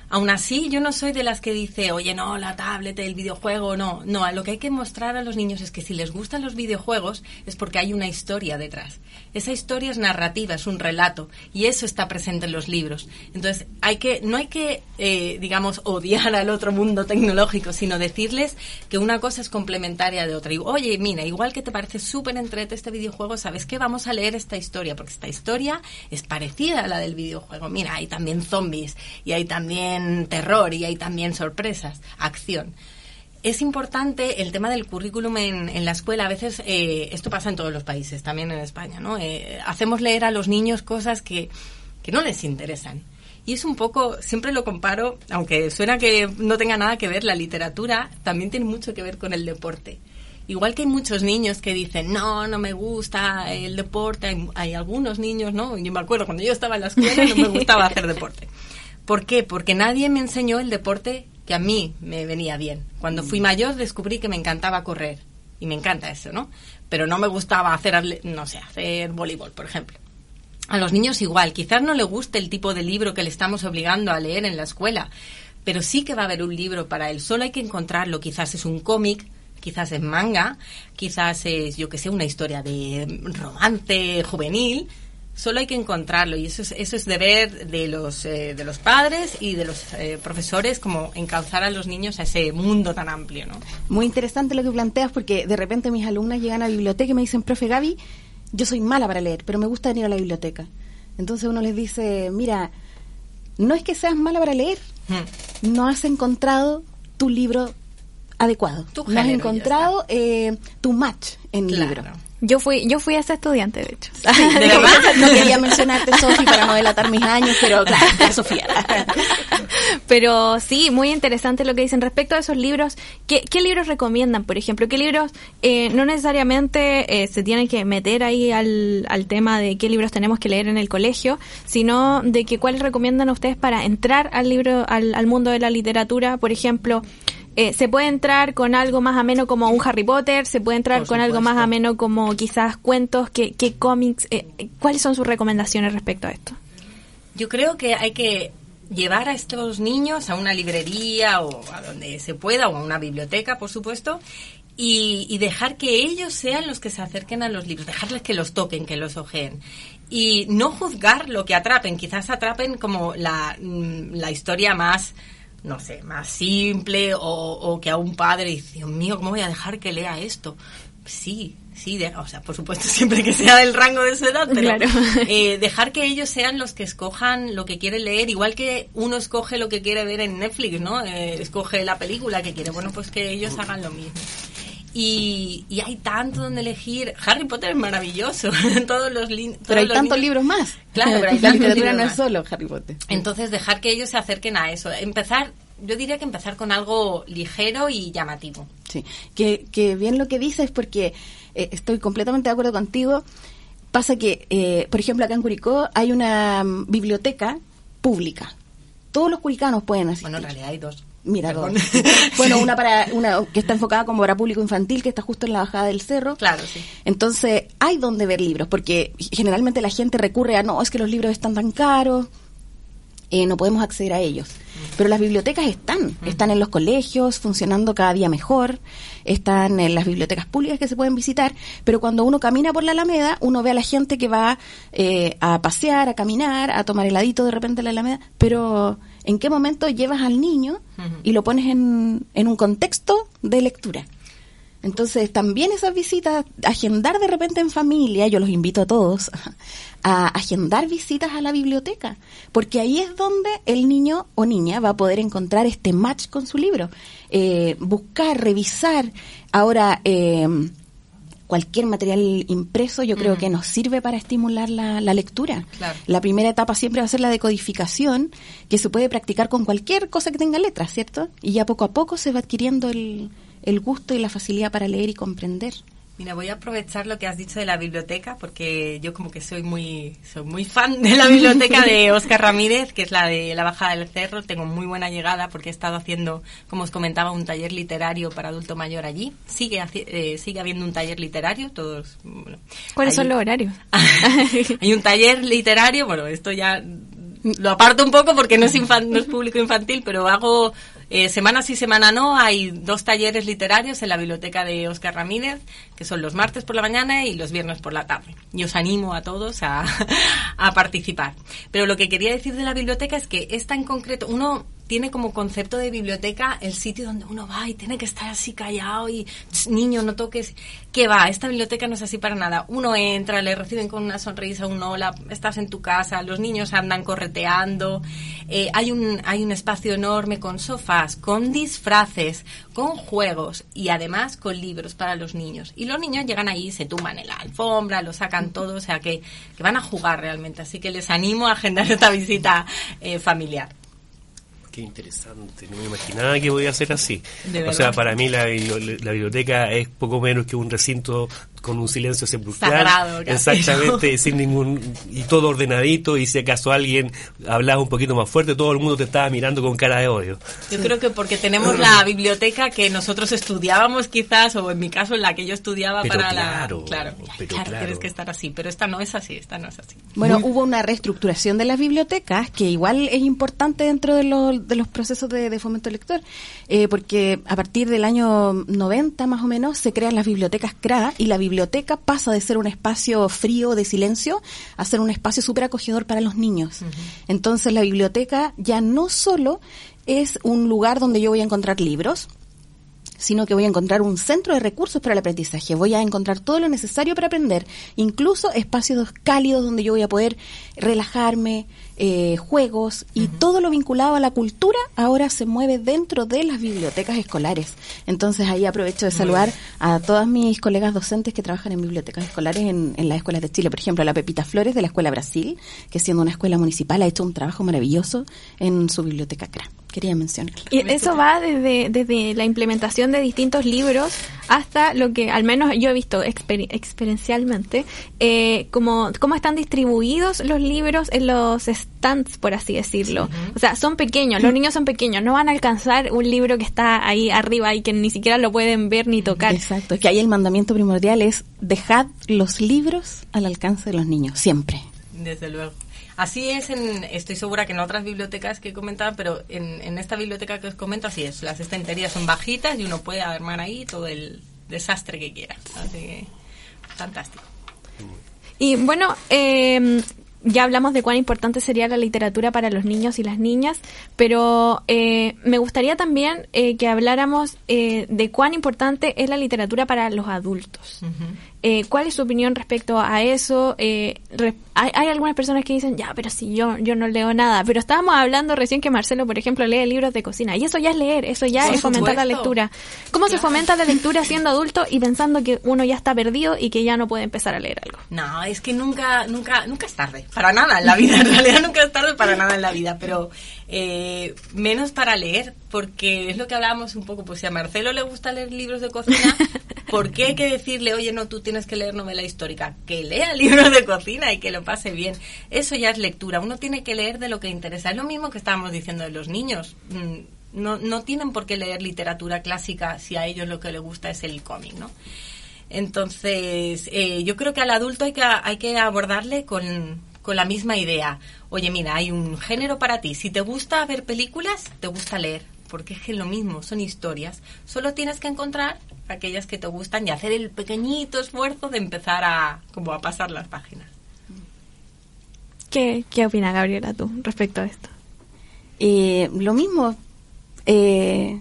Aún así, yo no soy de las que dice, oye, no, la tablet, el videojuego, no. No, lo que hay que mostrar a los niños es que si les gustan los videojuegos es porque hay una historia detrás. Esa historia es narrativa, es un relato, y eso está presente en los libros. Entonces, hay que, no hay que, eh, digamos, odiar al otro mundo tecnológico, sino decirles que una cosa es complementaria de otra. Y, oye, mira, igual que te parece súper entrete este videojuego, ¿sabes qué? Vamos a leer esta historia, porque esta historia es parecida a la del videojuego. Mira, hay también zombies, y hay también terror y hay también sorpresas, acción. Es importante el tema del currículum en, la escuela. A veces eh, esto pasa en todos los países, también en España, ¿no? Eh, hacemos leer a los niños cosas que, no les interesan. Y es un poco, siempre lo comparo, aunque suena que no tenga nada que ver, la literatura también tiene mucho que ver con el deporte. Igual que hay muchos niños que dicen, no, no me gusta el deporte, hay, hay algunos niños, ¿no? Yo me acuerdo cuando yo estaba en la escuela no me gustaba hacer deporte. ¿Por qué? Porque nadie me enseñó el deporte que a mí me venía bien. Cuando fui mayor descubrí que me encantaba correr. Y me encanta eso, ¿no? Pero no me gustaba hacer, no sé, hacer voleibol, por ejemplo. A los niños igual. Quizás no le guste el tipo de libro que le estamos obligando a leer en la escuela. Pero sí que va a haber un libro para él. Solo hay que encontrarlo. Quizás es un cómic, quizás es manga, quizás es, yo que sé, una historia de romance juvenil Solo hay que encontrarlo y eso es, eso es deber de los, eh, de los padres y de los eh, profesores como encauzar a los niños a ese mundo tan amplio. ¿no? Muy interesante lo que planteas porque de repente mis alumnas llegan a la biblioteca y me dicen, profe Gaby, yo soy mala para leer, pero me gusta venir a la biblioteca. Entonces uno les dice, mira, no es que seas mala para leer, hmm. no has encontrado tu libro adecuado, no has encontrado eh, tu match en el libro. Yo fui, yo fui esa estudiante, de hecho. de verdad, no quería mencionarte, Sofía, para no delatar mis años, pero claro, Sofía. pero sí, muy interesante lo que dicen respecto a esos libros. ¿Qué, qué libros recomiendan, por ejemplo? ¿Qué libros eh, no necesariamente eh, se tienen que meter ahí al, al tema de qué libros tenemos que leer en el colegio, sino de que cuáles recomiendan ustedes para entrar al libro, al, al mundo de la literatura, por ejemplo? Eh, se puede entrar con algo más ameno como un Harry Potter, se puede entrar con algo más ameno como quizás cuentos, que, cómics. Eh, ¿Cuáles son sus recomendaciones respecto a esto? Yo creo que hay que llevar a estos niños a una librería o a donde se pueda, o a una biblioteca, por supuesto, y, dejar que ellos sean los que se acerquen a los libros, dejarles que los toquen, que los ojeen. Y no juzgar lo que atrapen, quizás atrapen como la, mm, la historia más no sé, más simple o, o que a un padre dice, Dios mío, ¿cómo voy a dejar que lea esto? Sí, sí, de- o sea, por supuesto siempre que sea del rango de su edad, pero Claro. eh, dejar que ellos sean los que escojan lo que quiere leer, igual que uno escoge lo que quiere ver en Netflix, ¿no? Eh, escoge la película que quiere, bueno, pues que ellos hagan lo mismo. Y, y hay tanto donde elegir. Harry Potter es maravilloso. todos los Pero hay tantos libros más. Claro, pero hay la literatura no es solo Harry Potter. Entonces, dejar que ellos se acerquen a eso. Empezar, yo diría que empezar con algo ligero y llamativo. Sí, que, que bien lo que dices porque eh, estoy completamente de acuerdo contigo. Pasa que, eh, por ejemplo, acá en Curicó hay una mm, biblioteca pública. Todos los curicanos pueden asistir. Bueno, en realidad hay dos. Mira, bueno, una para una que está enfocada como para público infantil, que está justo en la bajada del cerro. Claro, sí. Entonces, hay donde ver libros, porque generalmente la gente recurre a, no, es que los libros están tan caros, eh, no podemos acceder a ellos. Pero las bibliotecas están, están en los colegios, funcionando cada día mejor, están en las bibliotecas públicas que se pueden visitar, pero cuando uno camina por la Alameda, uno ve a la gente que va eh, a pasear, a caminar, a tomar heladito de repente en la Alameda, pero ¿en qué momento llevas al niño y lo pones en, en un contexto de lectura? Entonces, también esas visitas, agendar de repente en familia, yo los invito a todos a agendar visitas a la biblioteca, porque ahí es donde el niño o niña va a poder encontrar este match con su libro. Eh, buscar, revisar. Ahora, eh, cualquier material impreso yo creo que nos sirve para estimular la, la lectura. Claro. La primera etapa siempre va a ser la decodificación, que se puede practicar con cualquier cosa que tenga letras, ¿cierto? Y ya poco a poco se va adquiriendo el, el gusto y la facilidad para leer y comprender. Mira, voy a aprovechar lo que has dicho de la biblioteca porque yo como que soy muy soy muy fan de la biblioteca de Óscar Ramírez, que es la de la Bajada del Cerro. Tengo muy buena llegada porque he estado haciendo, como os comentaba, un taller literario para adulto mayor allí. Sigue eh, sigue habiendo un taller literario, todos bueno, ¿Cuáles son los horarios? Hay un taller literario, bueno, esto ya lo aparto un poco porque no es, infan- no es público infantil, pero hago eh, semana sí, semana no. Hay dos talleres literarios en la biblioteca de Óscar Ramírez, que son los martes por la mañana y los viernes por la tarde. Y os animo a todos a, a participar. Pero lo que quería decir de la biblioteca es que esta en concreto, uno tiene como concepto de biblioteca el sitio donde uno va y tiene que estar así callado y "Ch, niño no toques que va esta biblioteca no es así para nada. Uno entra le reciben con una sonrisa un hola estás en tu casa los niños andan correteando eh, hay un hay un espacio enorme con sofás con disfraces con juegos y además con libros para los niños. Y los niños llegan ahí se tumban en la alfombra lo sacan todo o sea que, que van a jugar realmente. Así que les animo a agendar esta visita eh, familiar Qué interesante, no me imaginaba que podía ser así. O sea, para mí la, la biblioteca es poco menos que un recinto con un silencio sepulcral. Sagrado, Exactamente, sin ningún. y todo ordenadito, y si acaso alguien hablaba un poquito más fuerte, todo el mundo te estaba mirando con cara de odio. Yo creo que porque tenemos la biblioteca que nosotros estudiábamos quizás, o en mi caso en la que yo estudiaba Pero para claro, la... Claro, pero claro, claro. tienes que estar así, pero esta no es así, esta no es así. Bueno, hubo una reestructuración de las bibliotecas que igual es importante dentro de, lo- de los procesos de, de fomento lector, eh, porque a partir del año 90 más o menos se crean las bibliotecas CRA y la biblioteca pasa de ser un espacio frío de silencio a ser un espacio súper acogedor para los niños. Entonces la biblioteca ya no solo es un lugar donde yo voy a encontrar libros, sino que voy a encontrar un centro de recursos para el aprendizaje. Voy a encontrar todo lo necesario para aprender, incluso espacios cálidos donde yo voy a poder relajarme, eh, juegos y todo lo vinculado a la cultura ahora se mueve dentro de las bibliotecas escolares. Entonces ahí aprovecho de saludar a todas mis colegas docentes que trabajan en bibliotecas escolares en, en las escuelas de Chile. Por ejemplo, la Pepita Flores de la Escuela Brasil, que siendo una escuela municipal ha hecho un trabajo maravilloso en su biblioteca CRA. Quería mencionarlo. Y eso va desde, desde la implementación de distintos libros hasta lo que al menos yo he visto exper- experiencialmente, eh, como cómo están distribuidos los libros en los stands, por así decirlo. O sea, son pequeños, los niños son pequeños, no van a alcanzar un libro que está ahí arriba y que ni siquiera lo pueden ver ni tocar. Exacto, es que ahí el mandamiento primordial es dejad los libros al alcance de los niños, siempre. Desde luego. Así es, en, estoy segura que en otras bibliotecas que comentaba, pero en, en esta biblioteca que os comento así es. Las estanterías son bajitas y uno puede armar ahí todo el desastre que quiera. Así que, fantástico. Y bueno, eh, ya hablamos de cuán importante sería la literatura para los niños y las niñas, pero eh, me gustaría también eh, que habláramos eh, de cuán importante es la literatura para los adultos. Eh, ¿Cuál es su opinión respecto a eso? Eh, hay, hay, algunas personas que dicen, ya, pero si yo, yo no leo nada. Pero estábamos hablando recién que Marcelo, por ejemplo, lee libros de cocina. Y eso ya es leer, eso ya es fomentar la lectura. ¿Cómo se fomenta la lectura siendo adulto y pensando que uno ya está perdido y que ya no puede empezar a leer algo? No, es que nunca, nunca, nunca es tarde. Para nada en la vida. En realidad nunca es tarde para nada en la vida. Pero eh, menos para leer, porque es lo que hablábamos un poco. Pues si a Marcelo le gusta leer libros de cocina, ¿por qué hay que decirle, oye, no, tú tienes que leer novela histórica, que lea libros de cocina y que lo pase bien. Eso ya es lectura. Uno tiene que leer de lo que interesa. Es lo mismo que estábamos diciendo de los niños. No, no tienen por qué leer literatura clásica si a ellos lo que les gusta es el cómic, ¿no? Entonces, eh, yo creo que al adulto hay que, hay que abordarle con, con la misma idea. Oye, mira, hay un género para ti. Si te gusta ver películas, te gusta leer porque es que es lo mismo, son historias. Solo tienes que encontrar aquellas que te gustan y hacer el pequeñito esfuerzo de empezar a como a pasar las páginas. ¿Qué, qué opina Gabriela tú respecto a esto? Eh, lo mismo, eh,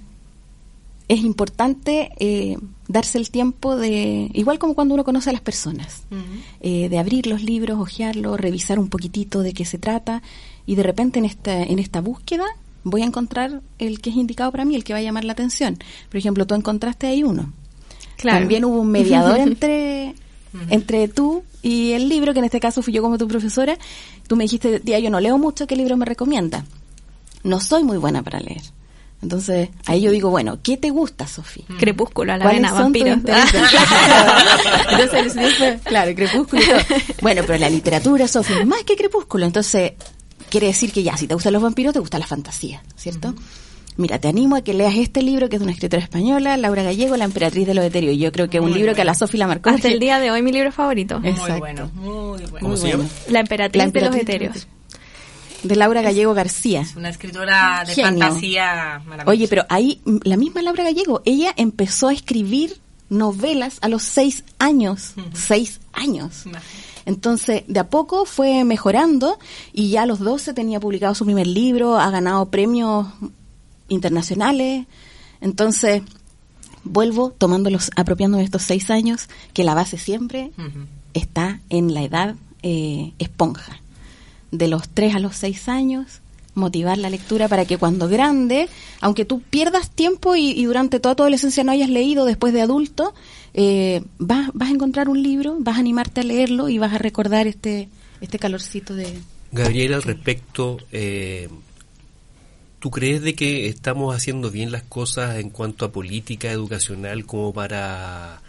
es importante eh, darse el tiempo de, igual como cuando uno conoce a las personas, uh -huh. de abrir los libros, hojearlos, revisar un poquitito de qué se trata y de repente en esta, en esta búsqueda voy a encontrar el que es indicado para mí, el que va a llamar la atención. Por ejemplo, tú encontraste ahí uno. Claro. También hubo un mediador entre entre tú y el libro, que en este caso fui yo como tu profesora. Tú me dijiste, tía, yo no leo mucho, ¿qué libro me recomienda? No soy muy buena para leer. Entonces, ahí yo digo, bueno, ¿qué te gusta, Sofía? Mm. Crepúsculo, a la vena, vampiro. Entonces, claro, Crepúsculo. Bueno, pero la literatura, Sofía, más que Crepúsculo. Entonces, quiere decir que ya, si te gustan los vampiros, te gusta la fantasía, ¿cierto? Uh -huh. Mira, te animo a que leas este libro que es de una escritora española, Laura Gallego, La emperatriz de los etéreos. Yo creo que es un libro bueno. que a la Sofi la marcó. Hasta el día de hoy mi libro favorito. Muy Exacto. bueno, muy bueno. ¿Cómo se llama? La emperatriz, la emperatriz de los etéreos. De Laura Gallego García. Es una escritora de Genio. fantasía maravillosa. Oye, pero ahí, la misma Laura Gallego, ella empezó a escribir novelas a los seis años. Uh -huh. Seis años. Entonces, de a poco fue mejorando y ya a los 12 tenía publicado su primer libro, ha ganado premios internacionales. Entonces, vuelvo tomando los, apropiando de estos seis años, que la base siempre uh -huh. está en la edad eh, esponja. De los tres a los seis años, motivar la lectura para que cuando grande, aunque tú pierdas tiempo y, y durante toda tu adolescencia no hayas leído después de adulto, eh, vas, vas a encontrar un libro, vas a animarte a leerlo y vas a recordar este, este calorcito de... Gabriela, al respecto, eh, ¿tú crees de que estamos haciendo bien las cosas en cuanto a política educacional como para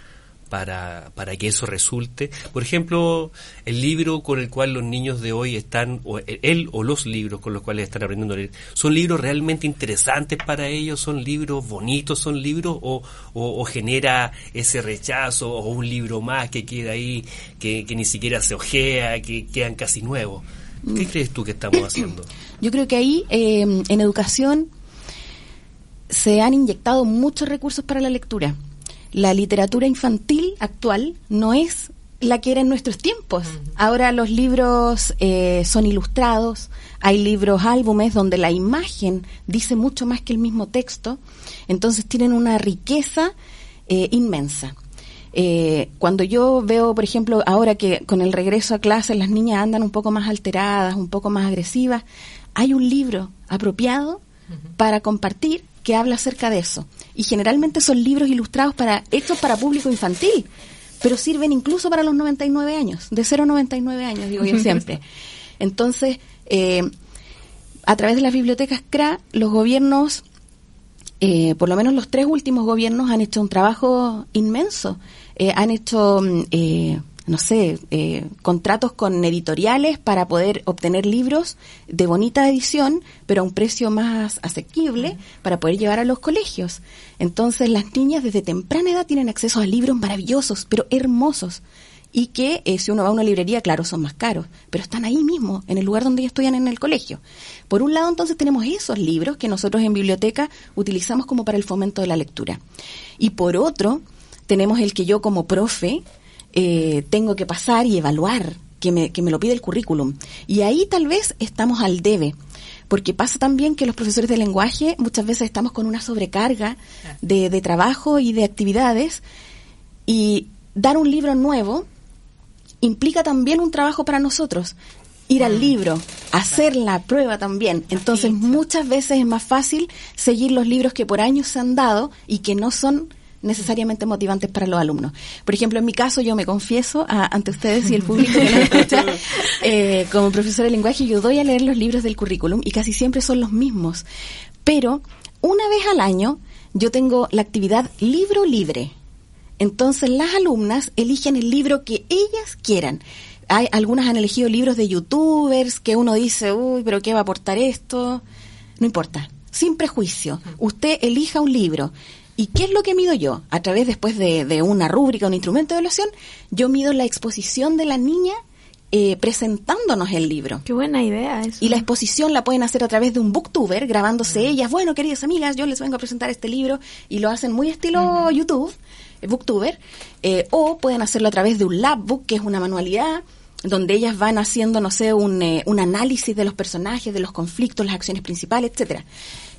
para, para que eso resulte. Por ejemplo, el libro con el cual los niños de hoy están, o él o los libros con los cuales están aprendiendo a leer, ¿son libros realmente interesantes para ellos? ¿Son libros bonitos? ¿Son libros o, o, o genera ese rechazo o un libro más que queda ahí, que, que ni siquiera se ojea, que quedan casi nuevos? ¿Qué mm. crees tú que estamos haciendo? Yo creo que ahí, eh, en educación, se han inyectado muchos recursos para la lectura la literatura infantil actual no es la que era en nuestros tiempos. Uh -huh. Ahora los libros eh, son ilustrados, hay libros álbumes donde la imagen dice mucho más que el mismo texto, entonces tienen una riqueza eh, inmensa. Eh, cuando yo veo, por ejemplo, ahora que con el regreso a clases las niñas andan un poco más alteradas, un poco más agresivas, hay un libro apropiado uh -huh. para compartir que habla acerca de eso. Y generalmente son libros ilustrados para hechos para público infantil, pero sirven incluso para los 99 años, de 0 a 99 años, digo yo siempre. Entonces, eh, a través de las bibliotecas CRA, los gobiernos, eh, por lo menos los tres últimos gobiernos, han hecho un trabajo inmenso. Eh, han hecho no sé, eh, contratos con editoriales para poder obtener libros de bonita edición, pero a un precio más asequible para poder llevar a los colegios. Entonces las niñas desde temprana edad tienen acceso a libros maravillosos, pero hermosos, y que eh, si uno va a una librería, claro, son más caros, pero están ahí mismo, en el lugar donde ellos estudian en el colegio. Por un lado, entonces tenemos esos libros que nosotros en biblioteca utilizamos como para el fomento de la lectura. Y por otro, tenemos el que yo como profe, eh, tengo que pasar y evaluar que me, que me lo pide el currículum. Y ahí tal vez estamos al debe porque pasa también que los profesores de lenguaje muchas veces estamos con una sobrecarga de, de, trabajo y de actividades y dar un libro nuevo implica también un trabajo para nosotros. Ir al mm. libro, hacer la prueba también. Entonces muchas veces es más fácil seguir los libros que por años se han dado y que no son necesariamente motivantes para los alumnos. Por ejemplo, en mi caso, yo me confieso ante ustedes y el público que nos escucha, eh, como profesora de lenguaje, yo doy a leer los libros del currículum y casi siempre son los mismos. Pero una vez al año yo tengo la actividad libro libre. Entonces las alumnas eligen el libro que ellas quieran. Hay, algunas han elegido libros de youtubers que uno dice, uy, pero ¿qué va a aportar esto? No importa, sin prejuicio. Usted elija un libro. ¿Y qué es lo que mido yo? A través después de, una rúbrica, un instrumento de evaluación, yo mido la exposición de la niña eh, presentándonos el libro. Qué buena idea eso. Y la exposición la pueden hacer a través de un booktuber, grabándose ellas. Bueno, queridas amigas, yo les vengo a presentar este libro y lo hacen muy estilo YouTube, eh, booktuber. Eh, o pueden hacerlo a través de un labbook, que es una manualidad donde ellas van haciendo, no sé, un, un análisis de los personajes, de los conflictos, las acciones principales, etcétera.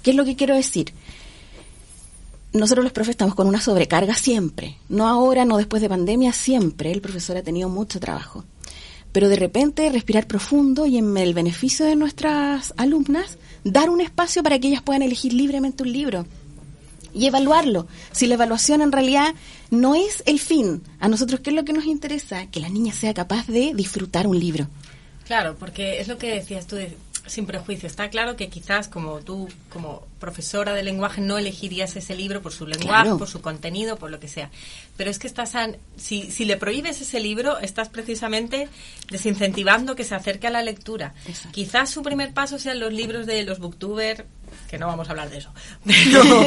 ¿Qué es lo que quiero decir? Nosotros los profes estamos con una sobrecarga siempre, no ahora, no después de pandemia, siempre el profesor ha tenido mucho trabajo. Pero de repente respirar profundo y en el beneficio de nuestras alumnas, dar un espacio para que ellas puedan elegir libremente un libro y evaluarlo. Si la evaluación en realidad no es el fin, a nosotros, ¿qué es lo que nos interesa? Que la niña sea capaz de disfrutar un libro. Claro, porque es lo que decías tú, sin prejuicio. Está claro que quizás como tú, como profesora de lenguaje, no elegirías ese libro por su lenguaje, por su contenido, por lo que sea. Pero es que estás, si, si le prohíbes ese libro, estás precisamente desincentivando que se acerque a la lectura. Quizás su primer paso sean los libros de los booktubers, que no vamos a hablar de eso, pero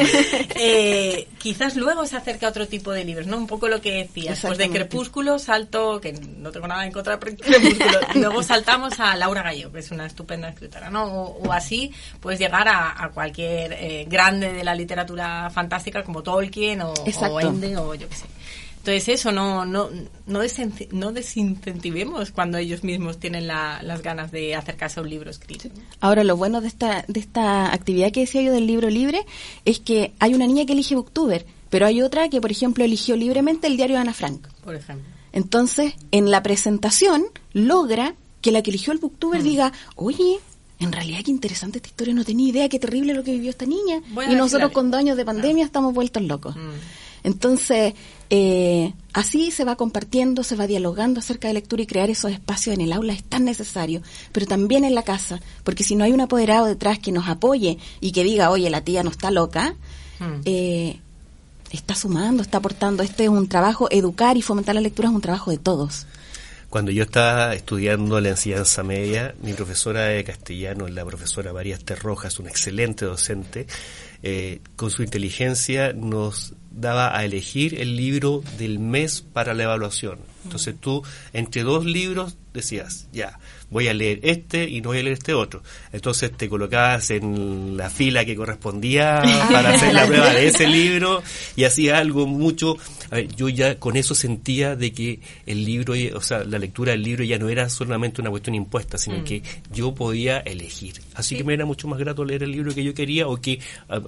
eh, quizás luego se acerque a otro tipo de libros, ¿no? Un poco lo que decías, pues de Crepúsculo salto, que no tengo nada en contra de Crepúsculo, luego saltamos a Laura Gallego, que es una estupenda escritora, ¿no? O, así puedes llegar a, cualquier eh, grande de la literatura fantástica como Tolkien o, o Ende o yo qué sé. Entonces eso, no, no, no, no desincentivemos cuando ellos mismos tienen las ganas de acercarse a un libro escrito. Ahora, lo bueno de esta, de esta actividad que decía yo del libro libre es que hay una niña que elige Booktuber, pero hay otra que, por ejemplo, eligió libremente el diario de Ana Frank. Por ejemplo. Entonces, en la presentación logra que la que eligió el Booktuber mm. diga, oye, en realidad qué interesante esta historia, no tenía idea qué terrible lo que vivió esta niña. y nosotros con dos años de pandemia estamos vueltos locos. Mm. Entonces, eh, así se va compartiendo, se va dialogando acerca de lectura y crear esos espacios en el aula es tan necesario, pero también en la casa, porque si no hay un apoderado detrás que nos apoye y que diga, oye, la tía no está loca, hmm. eh, está sumando, está aportando. Este es un trabajo, educar y fomentar la lectura es un trabajo de todos. Cuando yo estaba estudiando la enseñanza media, mi profesora de castellano, la profesora María Rojas, una excelente docente, eh, con su inteligencia nos daba a elegir el libro del mes para la evaluación. Entonces tú, entre dos libros, decías, ya, voy a leer este y no voy a leer este otro. Entonces te colocabas en la fila que correspondía para hacer la prueba de ese libro y hacía algo mucho. Yo ya con eso sentía de que el libro, o sea, la lectura del libro ya no era solamente una cuestión impuesta, sino mm. que yo podía elegir. Así que me era mucho más grato leer el libro que yo quería o que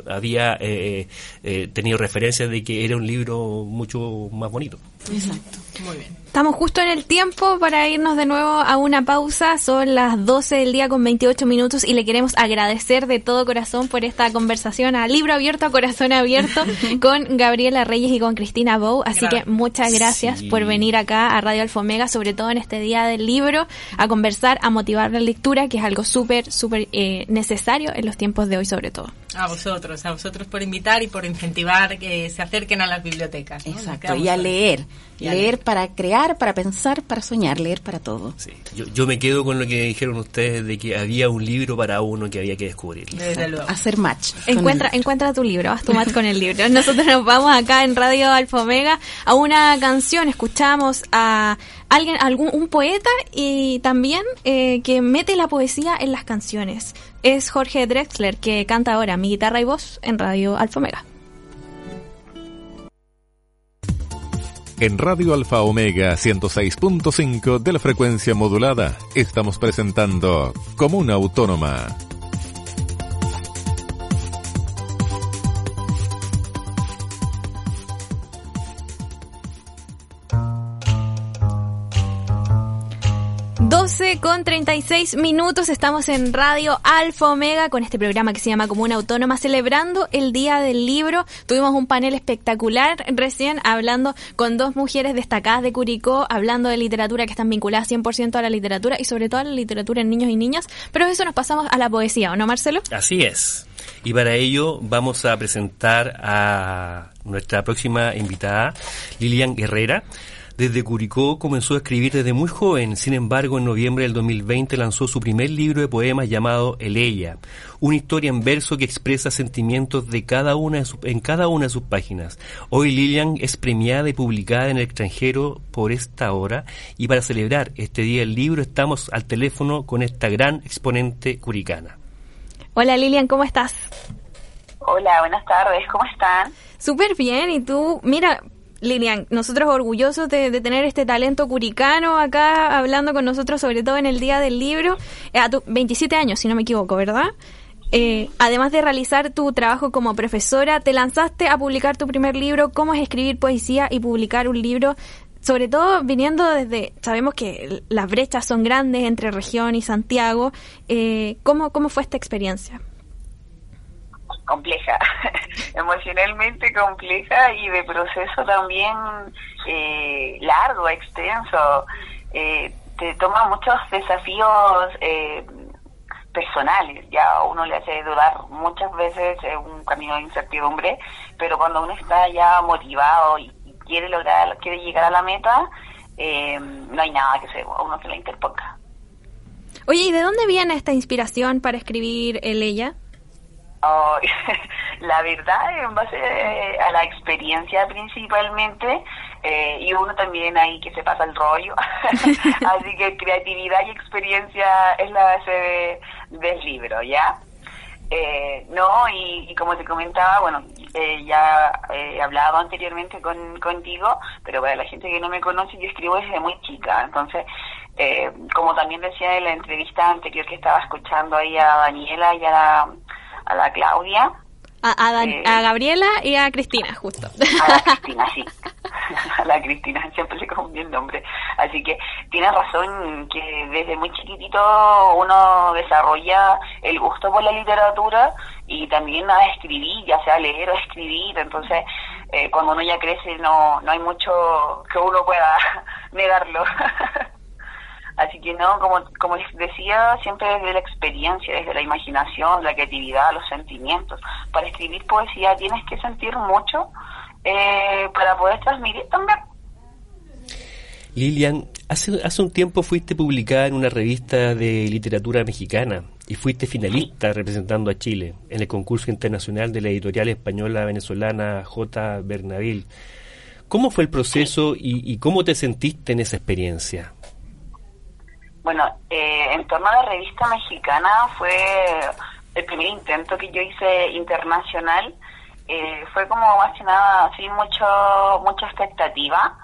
había eh, eh, tenido referencia de que era un libro mucho más bonito. Exacto. Muy bien. Estamos justo en el tiempo para irnos de nuevo a una pausa. Son las 12 del día con 28 minutos y le queremos agradecer de todo corazón por esta conversación a libro abierto, a corazón abierto con Gabriela Reyes y con Cristina Así que muchas gracias por venir acá a Radio Alfomega, sobre todo en este día del libro, a conversar, a motivar la lectura, que es algo súper, súper eh, necesario en los tiempos de hoy sobre todo. A vosotros, a vosotros por invitar y por incentivar que se acerquen a las bibliotecas. Exacto, y a leer. leer para crear, para pensar, para soñar, leer para todo. Sí. Yo, yo, me quedo con lo que dijeron ustedes de que había un libro para uno que había que descubrir. Desde luego. Hacer match. Encuentra, encuentra tu libro, haz tu match con el libro. Nosotros nos vamos acá en Radio Alfa Omega a una canción, escuchamos a alguien, algún un poeta y también eh, que mete la poesía en las canciones. Es Jorge Drexler que canta ahora mi guitarra y voz en Radio Alfa Omega. En Radio Alfa Omega 106.5 de la frecuencia modulada estamos presentando Comuna Autónoma 12 con 36 minutos, estamos en Radio Alfa Omega con este programa que se llama Comuna Autónoma, celebrando el Día del Libro. Tuvimos un panel espectacular recién hablando con dos mujeres destacadas de Curicó, hablando de literatura que están vinculadas 100% a la literatura y sobre todo a la literatura en niños y niñas. Pero eso nos pasamos a la poesía, ¿o no, Marcelo? Así es. Y para ello vamos a presentar a nuestra próxima invitada, Lilian Guerrera. Desde Curicó comenzó a escribir desde muy joven, sin embargo en noviembre del 2020 lanzó su primer libro de poemas llamado El Ella, una historia en verso que expresa sentimientos de cada una en cada una de sus páginas. Hoy Lilian es premiada y publicada en el extranjero por esta hora y para celebrar este día del libro estamos al teléfono con esta gran exponente curicana. Hola Lilian, ¿cómo estás? Hola, buenas tardes, ¿cómo están? Súper bien, ¿y tú? Mira, Lilian, nosotros orgullosos de, tener este talento curicano acá hablando con nosotros, sobre todo en el Día del Libro, eh, a tu 27 años, si no me equivoco, ¿verdad? Eh, además de realizar tu trabajo como profesora, te lanzaste a publicar tu primer libro, Cómo es escribir poesía y publicar un libro, sobre todo viniendo desde, sabemos que las brechas son grandes entre región y Santiago. Eh, ¿cómo, ¿Cómo fue esta experiencia? Compleja, emocionalmente compleja y de proceso también eh, largo, extenso. Eh, te toma muchos desafíos eh, personales, ya uno le hace dudar muchas veces un camino de incertidumbre, pero cuando uno está ya motivado y, quiere lograr, quiere llegar a la meta, no hay nada que se, uno se la interponga. Oye, ¿y de dónde viene esta inspiración para escribir el ella? la verdad, en base a la experiencia principalmente, eh, y uno también ahí que se pasa el rollo. Así que creatividad y experiencia es la base del libro, ¿ya? Eh, no, y, como te comentaba, bueno, eh, ya he hablado anteriormente con, contigo, pero para la gente que no me conoce, yo escribo desde muy chica, entonces, como también decía en la entrevista anterior que estaba escuchando ahí a Daniela y a la a la Claudia. A, eh, a, Gabriela y a Cristina, justo. A la Cristina, sí. A la Cristina, siempre le confundí el nombre. Así que tiene razón que desde muy chiquitito uno desarrolla el gusto por la literatura y también a escribir, ya sea leer o escribir. Entonces, eh, cuando uno ya crece no, no hay mucho que uno pueda negarlo. Así que no, como, como decía, siempre desde la experiencia, desde la imaginación, la creatividad, los sentimientos. Para escribir poesía tienes que sentir mucho eh, para poder transmitir también. Lilian, hace, hace un tiempo fuiste publicada en una revista de literatura mexicana y fuiste finalista representando a Chile en el concurso internacional de la editorial española venezolana J. Bernaville. ¿Cómo fue el proceso y, y cómo te sentiste en esa experiencia? Bueno, eh, en torno a la revista mexicana fue el primer intento que yo hice internacional. Eh, fue como más que nada, sin mucho, mucha expectativa.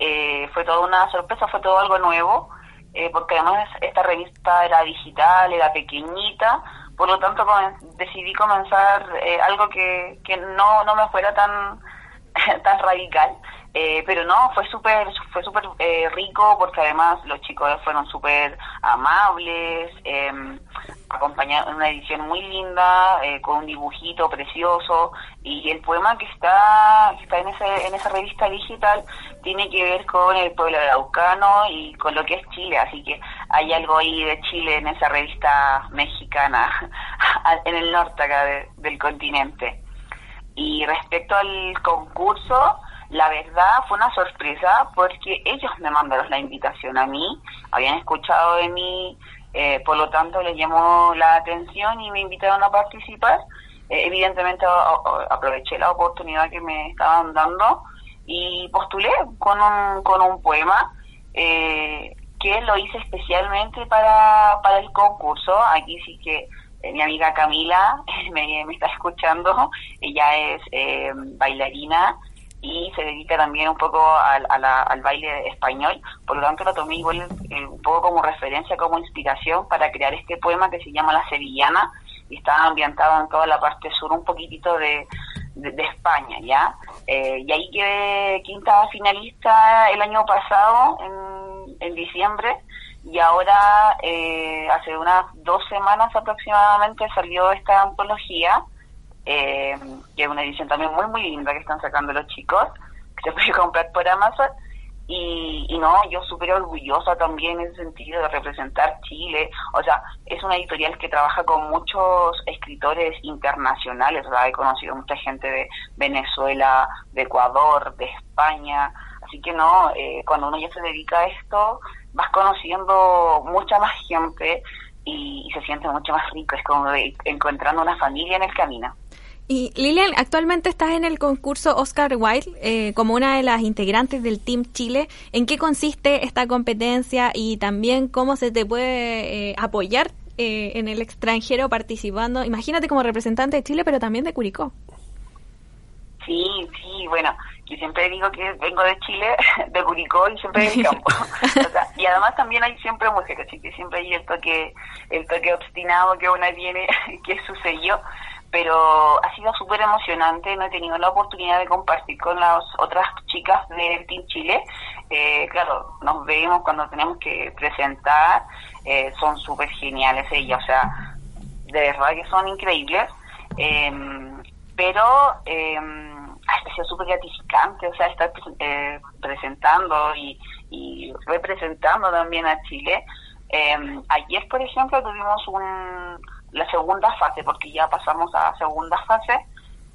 Eh, fue toda una sorpresa, fue todo algo nuevo, eh, porque además esta revista era digital, era pequeñita, por lo tanto decidí comenzar algo que, que no, no me fuera tan, tan radical. Eh, pero no, fue súper fue súper eh, rico porque además los chicos fueron súper amables, eh, acompañaron una edición muy linda, eh, con un dibujito precioso y el poema que está, que está en, ese, en esa revista digital tiene que ver con el pueblo araucano y con lo que es Chile, así que hay algo ahí de Chile en esa revista mexicana en el norte acá del continente. Y respecto al concurso, la verdad fue una sorpresa porque ellos me mandaron la invitación a mí, habían escuchado de mí, eh, por lo tanto les llamó la atención y me invitaron a participar. Eh, evidentemente aproveché la oportunidad que me estaban dando y postulé con un, con un poema eh, que lo hice especialmente para, para el concurso. Aquí sí que mi amiga Camila me, me, está escuchando, ella es bailarina y se dedica también un poco al, al baile español, por lo tanto lo tomé igual eh, un poco como referencia, como inspiración para crear este poema que se llama La Sevillana y está ambientado en toda la parte sur, un poquitito de, de, España, ¿ya? Eh, y ahí quedé quinta finalista el año pasado, en, en diciembre, y ahora eh, hace unas dos semanas aproximadamente salió esta antología eh, que es una edición también muy muy linda que están sacando los chicos que se puede comprar por Amazon y, y no, yo súper orgullosa también en ese sentido de representar Chile. O sea, es una editorial que trabaja con muchos escritores internacionales. O sea, he conocido mucha gente de Venezuela, de Ecuador, de España. Así que no, eh, cuando uno ya se dedica a esto, vas conociendo mucha más gente y, se siente mucho más rico. Es como encontrando una familia en el camino. Y Lilian, actualmente estás en el concurso Oscar Wilde eh, como una de las integrantes del Team Chile. ¿En qué consiste esta competencia y también cómo se te puede eh, apoyar eh, en el extranjero participando? Imagínate como representante de Chile, pero también de Curicó. Sí, sí, bueno, yo siempre digo que vengo de Chile, de Curicó y siempre del campo. y además también hay siempre mujeres, así que siempre hay el toque, el toque obstinado que una tiene, que es su sello pero ha sido súper emocionante, no he tenido la oportunidad de compartir con las otras chicas del Team Chile. Eh, claro, nos vemos cuando tenemos que presentar, eh, son súper geniales ellas, o sea, de verdad que son increíbles, em, pero eh, ha sido súper gratificante, o sea, estar eh, presentando y, y representando también a Chile. Em, ayer, por ejemplo, tuvimos un la segunda fase, porque ya pasamos a la segunda fase,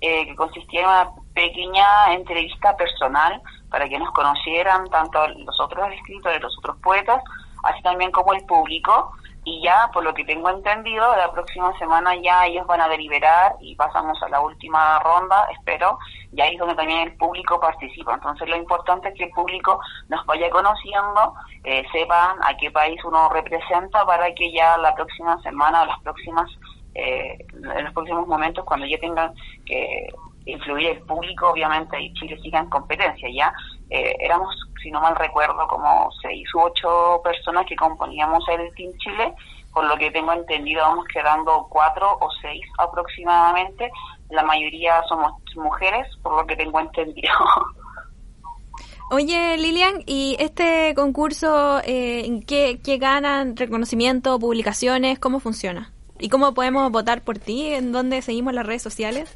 eh, que consistía en una pequeña entrevista personal para que nos conocieran tanto los otros escritores, los otros poetas, así también como el público. Y ya, por lo que tengo entendido, la próxima semana ya ellos van a deliberar y pasamos a la última ronda, espero, y ahí es donde también el público participa. Entonces lo importante es que el público nos vaya conociendo, eh, sepan a qué país uno representa para que ya la próxima semana o las próximas, eh, en los próximos momentos, cuando ya tengan que influir el público, obviamente, y Chile siga en competencia, ¿ya? Eh, éramos, si no mal recuerdo, como seis u ocho personas que componíamos el Team Chile, por lo que tengo entendido vamos quedando cuatro o seis aproximadamente, la mayoría somos mujeres, por lo que tengo entendido. Oye, Lilian, ¿y este concurso, eh, ¿qué, qué ganan? ¿Reconocimiento, publicaciones? ¿Cómo funciona? ¿Y cómo podemos votar por ti? ¿En dónde seguimos las redes sociales?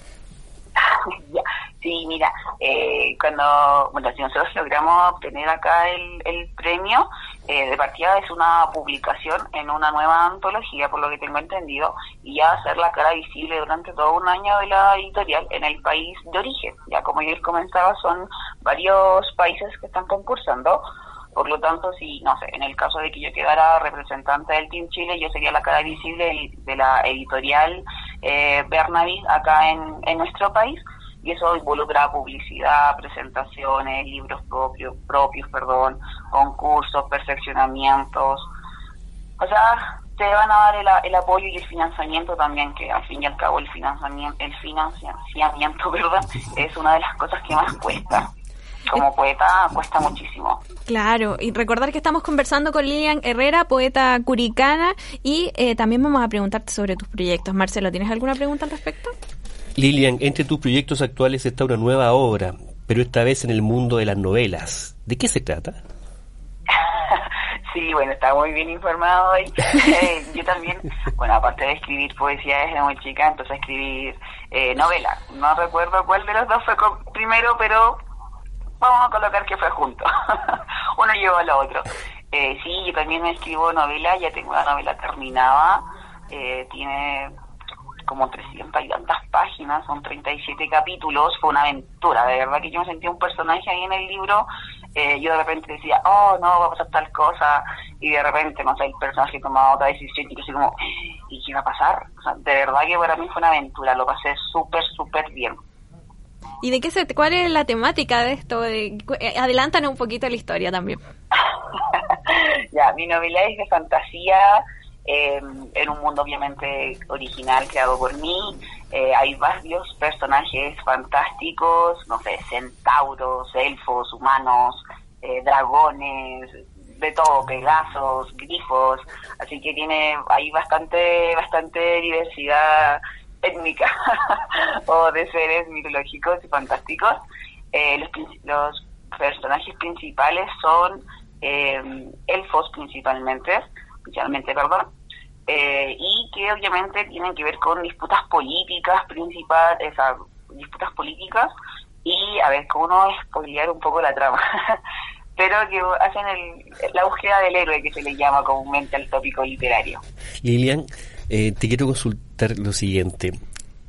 Sí, mira, eh, cuando, bueno, si nosotros logramos obtener acá el, el premio, eh, de partida es una publicación en una nueva antología, por lo que tengo entendido, y ya hacer la cara visible durante todo un año de la editorial en el país de origen. Ya como yo les comentaba, son varios países que están concursando, por lo tanto, si, no sé, en el caso de que yo quedara representante del Team Chile, yo sería la cara visible de la editorial eh, Bernavis acá en, en nuestro país y eso involucra publicidad, presentaciones, libros propios, propios, perdón, concursos, perfeccionamientos. O sea, te van a dar el, el, apoyo y el financiamiento también, que al fin y al cabo el financiamiento, el financiamiento, perdón, es una de las cosas que más cuesta. Como poeta cuesta muchísimo. Claro, y recordar que estamos conversando con Lilian Herrera, poeta curicana, y eh, también vamos a preguntarte sobre tus proyectos. Marcelo, ¿tienes alguna pregunta al respecto? Lilian, entre tus proyectos actuales está una nueva obra, pero esta vez en el mundo de las novelas. ¿De qué se trata? sí, bueno, está muy bien informado hoy. Eh, yo también, bueno, aparte de escribir poesía desde muy chica, entonces a escribir eh, novela. No recuerdo cuál de los dos fue primero, pero vamos a colocar que fue junto. Uno llevó al otro. Eh, sí, yo también escribo novela, ya tengo una novela terminada. Eh, tiene como 300 y tantas páginas, son 37 capítulos, fue una aventura, de verdad que yo me sentía un personaje ahí en el libro, eh, yo de repente decía, oh, no, va a pasar tal cosa, y de repente, no sé, el personaje tomaba otra decisión y yo así como, ¿y qué va a pasar? O sea, de verdad que para mí fue una aventura, lo pasé súper, súper bien. ¿Y de qué se, cuál es la temática de esto? De, eh, adelantan un poquito la historia también. ya, mi novela es de fantasía, eh, en un mundo obviamente original creado por mí. Eh, hay varios personajes fantásticos, no sé, centauros, elfos, humanos, eh, dragones, de todo, pegasos, grifos, así que tiene hay bastante bastante diversidad étnica o de seres mitológicos y fantásticos. Eh, los, los personajes principales son eh, elfos principalmente, principalmente, perdón, eh, y que obviamente tienen que ver con disputas políticas principales, disputas políticas, y a ver, como no spoilear un poco la trama, pero que hacen el, la búsqueda del héroe que se le llama comúnmente al tópico literario. Lilian, eh, te quiero consultar lo siguiente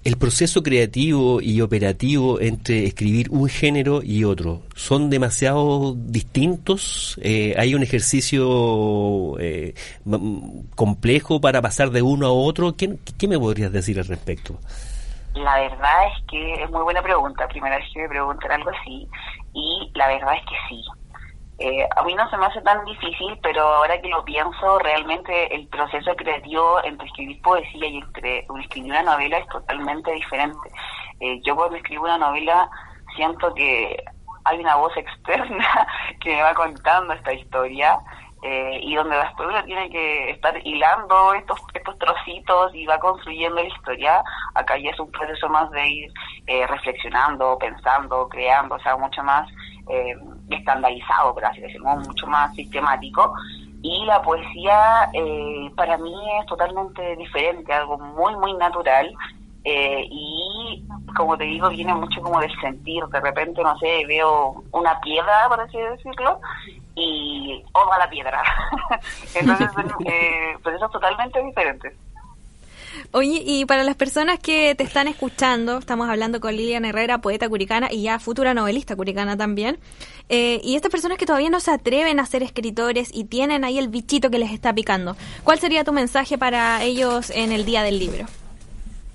el proceso creativo y operativo entre escribir un género y otro son demasiado distintos. Eh, hay un ejercicio eh, complejo para pasar de uno a otro. ¿Qué, ¿Qué, me podrías decir al respecto? La verdad es que es muy buena pregunta. Primera vez que me preguntan algo así. Y la verdad es que sí. Eh, a mí no se me hace tan difícil, pero ahora que lo pienso, realmente el proceso creativo entre escribir poesía y entre escribir una novela es totalmente diferente. Eh, yo cuando escribo una novela siento que hay una voz externa que me va contando esta historia eh, y donde después uno tiene que estar hilando estos estos trocitos y va construyendo la historia. Acá ya es un proceso más de ir reflexionando, pensando, creando, o sea, mucho más eh, estandarizado, por así decirlo, mucho más sistemático. Y la poesía eh, para mí es totalmente diferente, algo muy, muy natural. Eh, y como te digo, viene mucho como del sentir. De repente, no sé, veo una piedra, por así decirlo, y ojo la piedra. Entonces, eh, pues totalmente diferente. Oye, y para las personas que te están escuchando, estamos hablando con Lilian Herrera, poeta curicana y ya futura novelista curicana también, eh, y estas personas que todavía no se atreven a ser escritores y tienen ahí el bichito que les está picando, ¿cuál sería tu mensaje para ellos en el día del libro?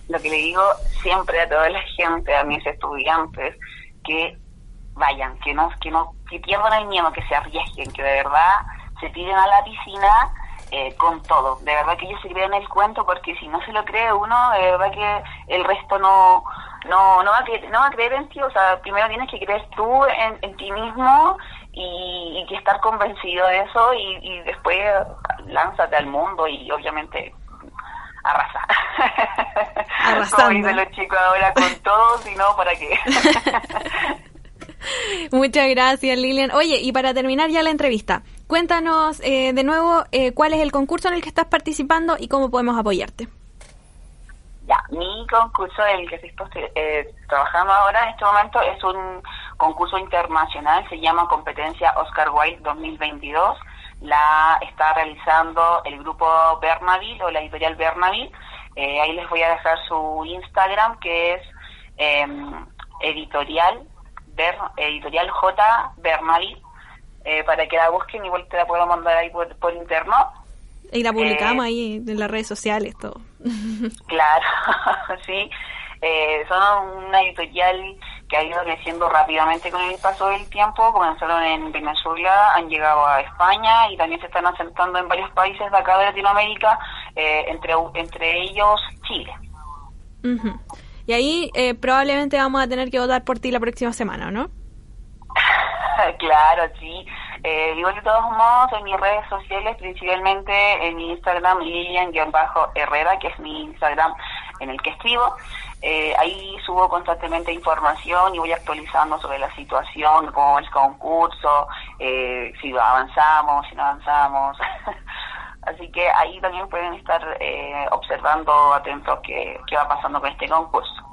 Lo que le digo siempre a toda la gente, a mis estudiantes, que vayan, que no, que no, que pierdan el miedo, que se arriesguen, que de verdad se tiren a la piscina eh, con todo. De verdad que ellos se crean el cuento porque si no se lo cree uno, de verdad que el resto no no no va a creer, no va a creer en ti. O sea, primero tienes que creer tú en, ti mismo y, que estar convencido de eso y, después lánzate al mundo y obviamente arrasa. Arrasando. Como dicen los chicos ahora con todo, si no, ¿para qué? Muchas gracias, Lilian. Oye, y para terminar ya la entrevista, cuéntanos eh, de nuevo eh, cuál es el concurso en el que estás participando y cómo podemos apoyarte. Ya, mi concurso en el que estoy eh, trabajando ahora en este momento es un concurso internacional, se llama Competencia Oscar Wilde 2022. La está realizando el grupo Bernaville o la editorial Bernaville. ahí les voy a dejar su Instagram que es em, editorial editorial J. Bernalí, eh, para que la busquen, igual te la puedo mandar ahí por, interno. Y la publicamos eh, ahí en las redes sociales, todo. claro, sí. Eh, son una editorial que ha ido creciendo rápidamente con el paso del tiempo. Comenzaron en Venezuela, han llegado a España y también se están asentando en varios países de acá de Latinoamérica, entre, entre ellos Chile. Y ahí eh, probablemente vamos a tener que votar por ti la próxima semana, ¿no? claro, sí. Eh, de todos modos, en mis redes sociales, principalmente en mi Instagram, Lilian-Herrera, que es mi Instagram en el que escribo. Eh, ahí subo constantemente información y voy actualizando sobre la situación, cómo el concurso, eh, si avanzamos, si no avanzamos. Así que ahí también pueden estar eh, observando atentos qué, qué va pasando con este concurso.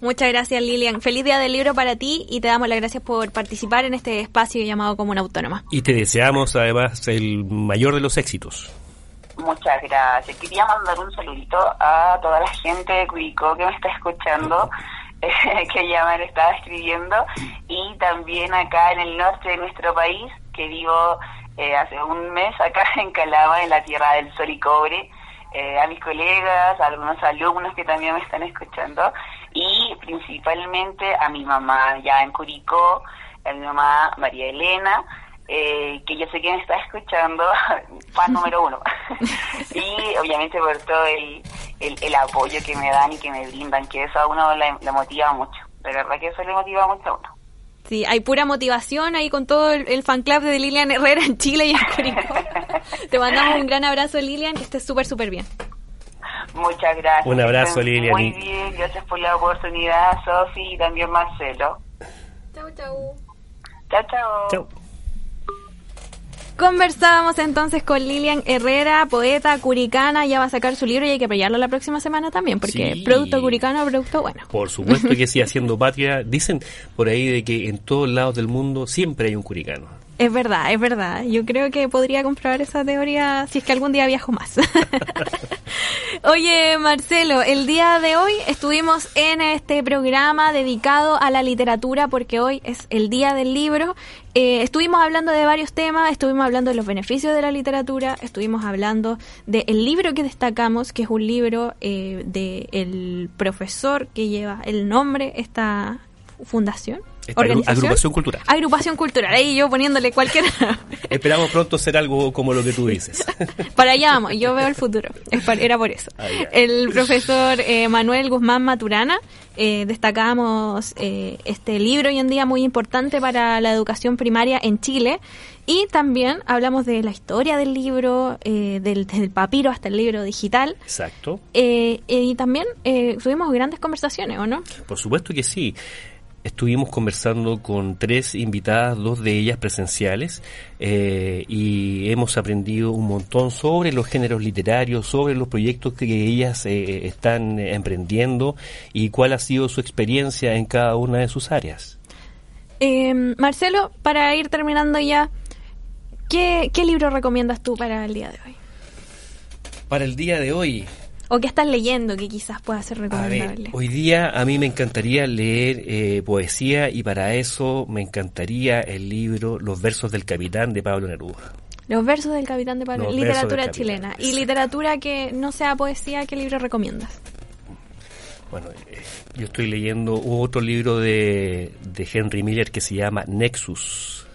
Muchas gracias Lilian. Feliz día del libro para ti y te damos las gracias por participar en este espacio llamado Comuna Autónoma. Y te deseamos además el mayor de los éxitos. Muchas gracias. Quería mandar un saludito a toda la gente de Cuico que me está escuchando, que ya me estaba escribiendo, y también acá en el norte de nuestro país, que vivo eh, hace un mes acá en Calama, en la Tierra del Sol y Cobre, eh, a mis colegas, a algunos alumnos que también me están escuchando y principalmente a mi mamá ya en Curicó, a mi mamá María Elena, eh, que yo sé que me está escuchando, fan número uno. y obviamente por todo el, el, apoyo que me dan y que me brindan, que eso a uno le, motiva mucho. De verdad que eso le motiva mucho a uno. Sí, hay pura motivación ahí con todo el, fan club de Lilian Herrera en Chile y en Curicó. Te mandamos un gran abrazo, Lilian, que estés súper, súper bien. Muchas gracias. Un abrazo, Lilian. Muy bien, gracias por la oportunidad, Sofi y también Marcelo. Chau, chau. Chao, chao. Chao. Conversábamos entonces con Lilian Herrera, poeta curicana, ya va a sacar su libro y hay que apoyarlo la próxima semana también, porque producto curicano, producto bueno. Por supuesto que sí, haciendo patria. Dicen por ahí de que en todos lados del mundo siempre hay un curicano. Es verdad, es verdad. Yo creo que podría comprobar esa teoría si es que algún día viajo más. Oye, Marcelo, el día de hoy estuvimos en este programa dedicado a la literatura porque hoy es el día del libro. Eh, estuvimos hablando de varios temas, estuvimos hablando de los beneficios de la literatura, estuvimos hablando del libro que destacamos, que es un libro eh, del profesor que lleva el nombre, esta fundación Agrupación Cultural. Agrupación Cultural, ahí yo poniéndole cualquier... Esperamos pronto ser algo como lo que tú dices. Para allá vamos, yo veo el futuro, era por eso. El profesor eh, Manuel Guzmán Maturana, eh, destacamos eh, este libro hoy en día muy importante para la educación primaria en Chile y también hablamos de la historia del libro, del, desde el papiro hasta el libro digital. Exacto. y también tuvimos grandes conversaciones, ¿o no? Por supuesto que sí estuvimos conversando con tres invitadas, dos de ellas presenciales, eh, y hemos aprendido un montón sobre los géneros literarios, sobre los proyectos que ellas eh, están emprendiendo y cuál ha sido su experiencia en cada una de sus áreas. Em, Marcelo, para ir terminando ya, ¿qué, ¿qué libro recomiendas tú para el día de hoy? Para el día de hoy, o qué estás leyendo que quizás pueda ser recomendable? hoy día a mí me encantaría leer eh, poesía y para eso me encantaría el libro Los versos del capitán de Pablo Neruda. Los versos del capitán de Pablo, literatura chilena. Y literatura que no sea poesía, ¿qué libro recomiendas? Bueno, eh, yo estoy leyendo otro libro de, de Henry Miller que se llama Nexus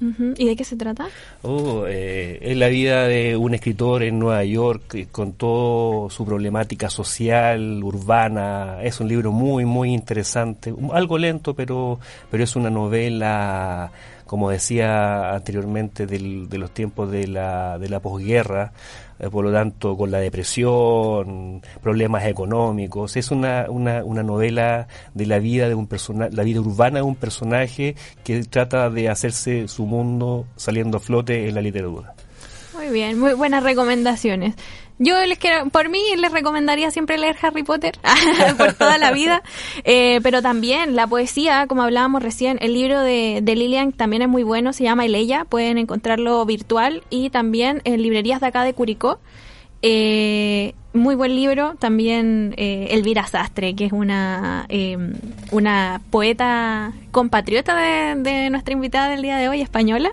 ¿Y de qué se trata? Oh, eh, es la vida de un escritor en Nueva York eh, con toda su problemática social, urbana. Es un libro muy, muy interesante. Algo lento, pero, pero es una novela como decía anteriormente, de los tiempos de la, de la posguerra, eh, por lo tanto, con la depresión, problemas económicos. Es una, una, una novela de la vida de un personaje, la vida urbana de un personaje que trata de hacerse su mundo saliendo a flote en la literatura. Muy bien, muy buenas recomendaciones. Yo les quiero, por mí les recomendaría siempre leer Harry Potter por toda la vida, eh, pero también la poesía, como hablábamos recién, el libro de, de Lilian también es muy bueno, se llama Eleya, pueden encontrarlo virtual y también en librerías de acá de Curicó. Eh, muy buen libro, también eh, Elvira Sastre, que es una, em, una poeta compatriota de, nuestra invitada del día de hoy, española,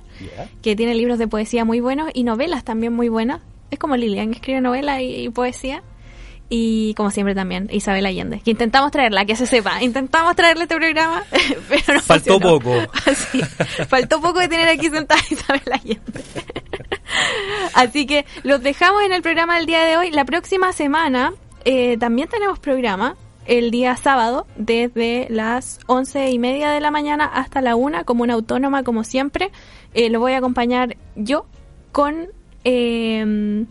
que tiene libros de poesía muy buenos y novelas también muy buenas es como Lilian, que escribe novela y, poesía. Y como siempre también, Isabel Allende, que intentamos traerla, que se sepa. Intentamos traerle este programa, pero no Faltó poco. Así, faltó poco de tener aquí sentada Isabel Allende. Así que los dejamos en el programa del día de hoy. La próxima semana eh, también tenemos programa el día sábado desde las once y media de la mañana hasta la una como una autónoma como siempre. Eh, lo voy a acompañar yo con eh,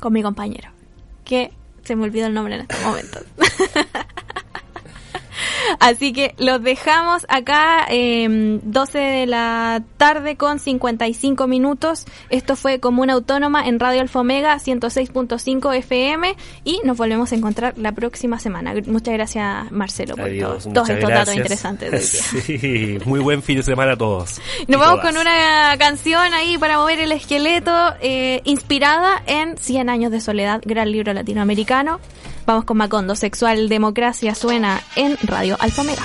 con mi compañero, que se me olvidó el nombre en este momento. Así que los dejamos acá, eh, 12 de la tarde con 55 minutos. Esto fue Comuna Autónoma en Radio Alfa Omega 106.5 FM y nos volvemos a encontrar la próxima semana. Muchas gracias, Marcelo, por todos, estos datos interesantes. Sí, muy buen fin de semana a todos. Nos vamos con una canción ahí para mover el esqueleto, eh, inspirada en 100 años de soledad, gran libro latinoamericano. Vamos con Macondo, Sexual Democracia suena en Radio Alfamera.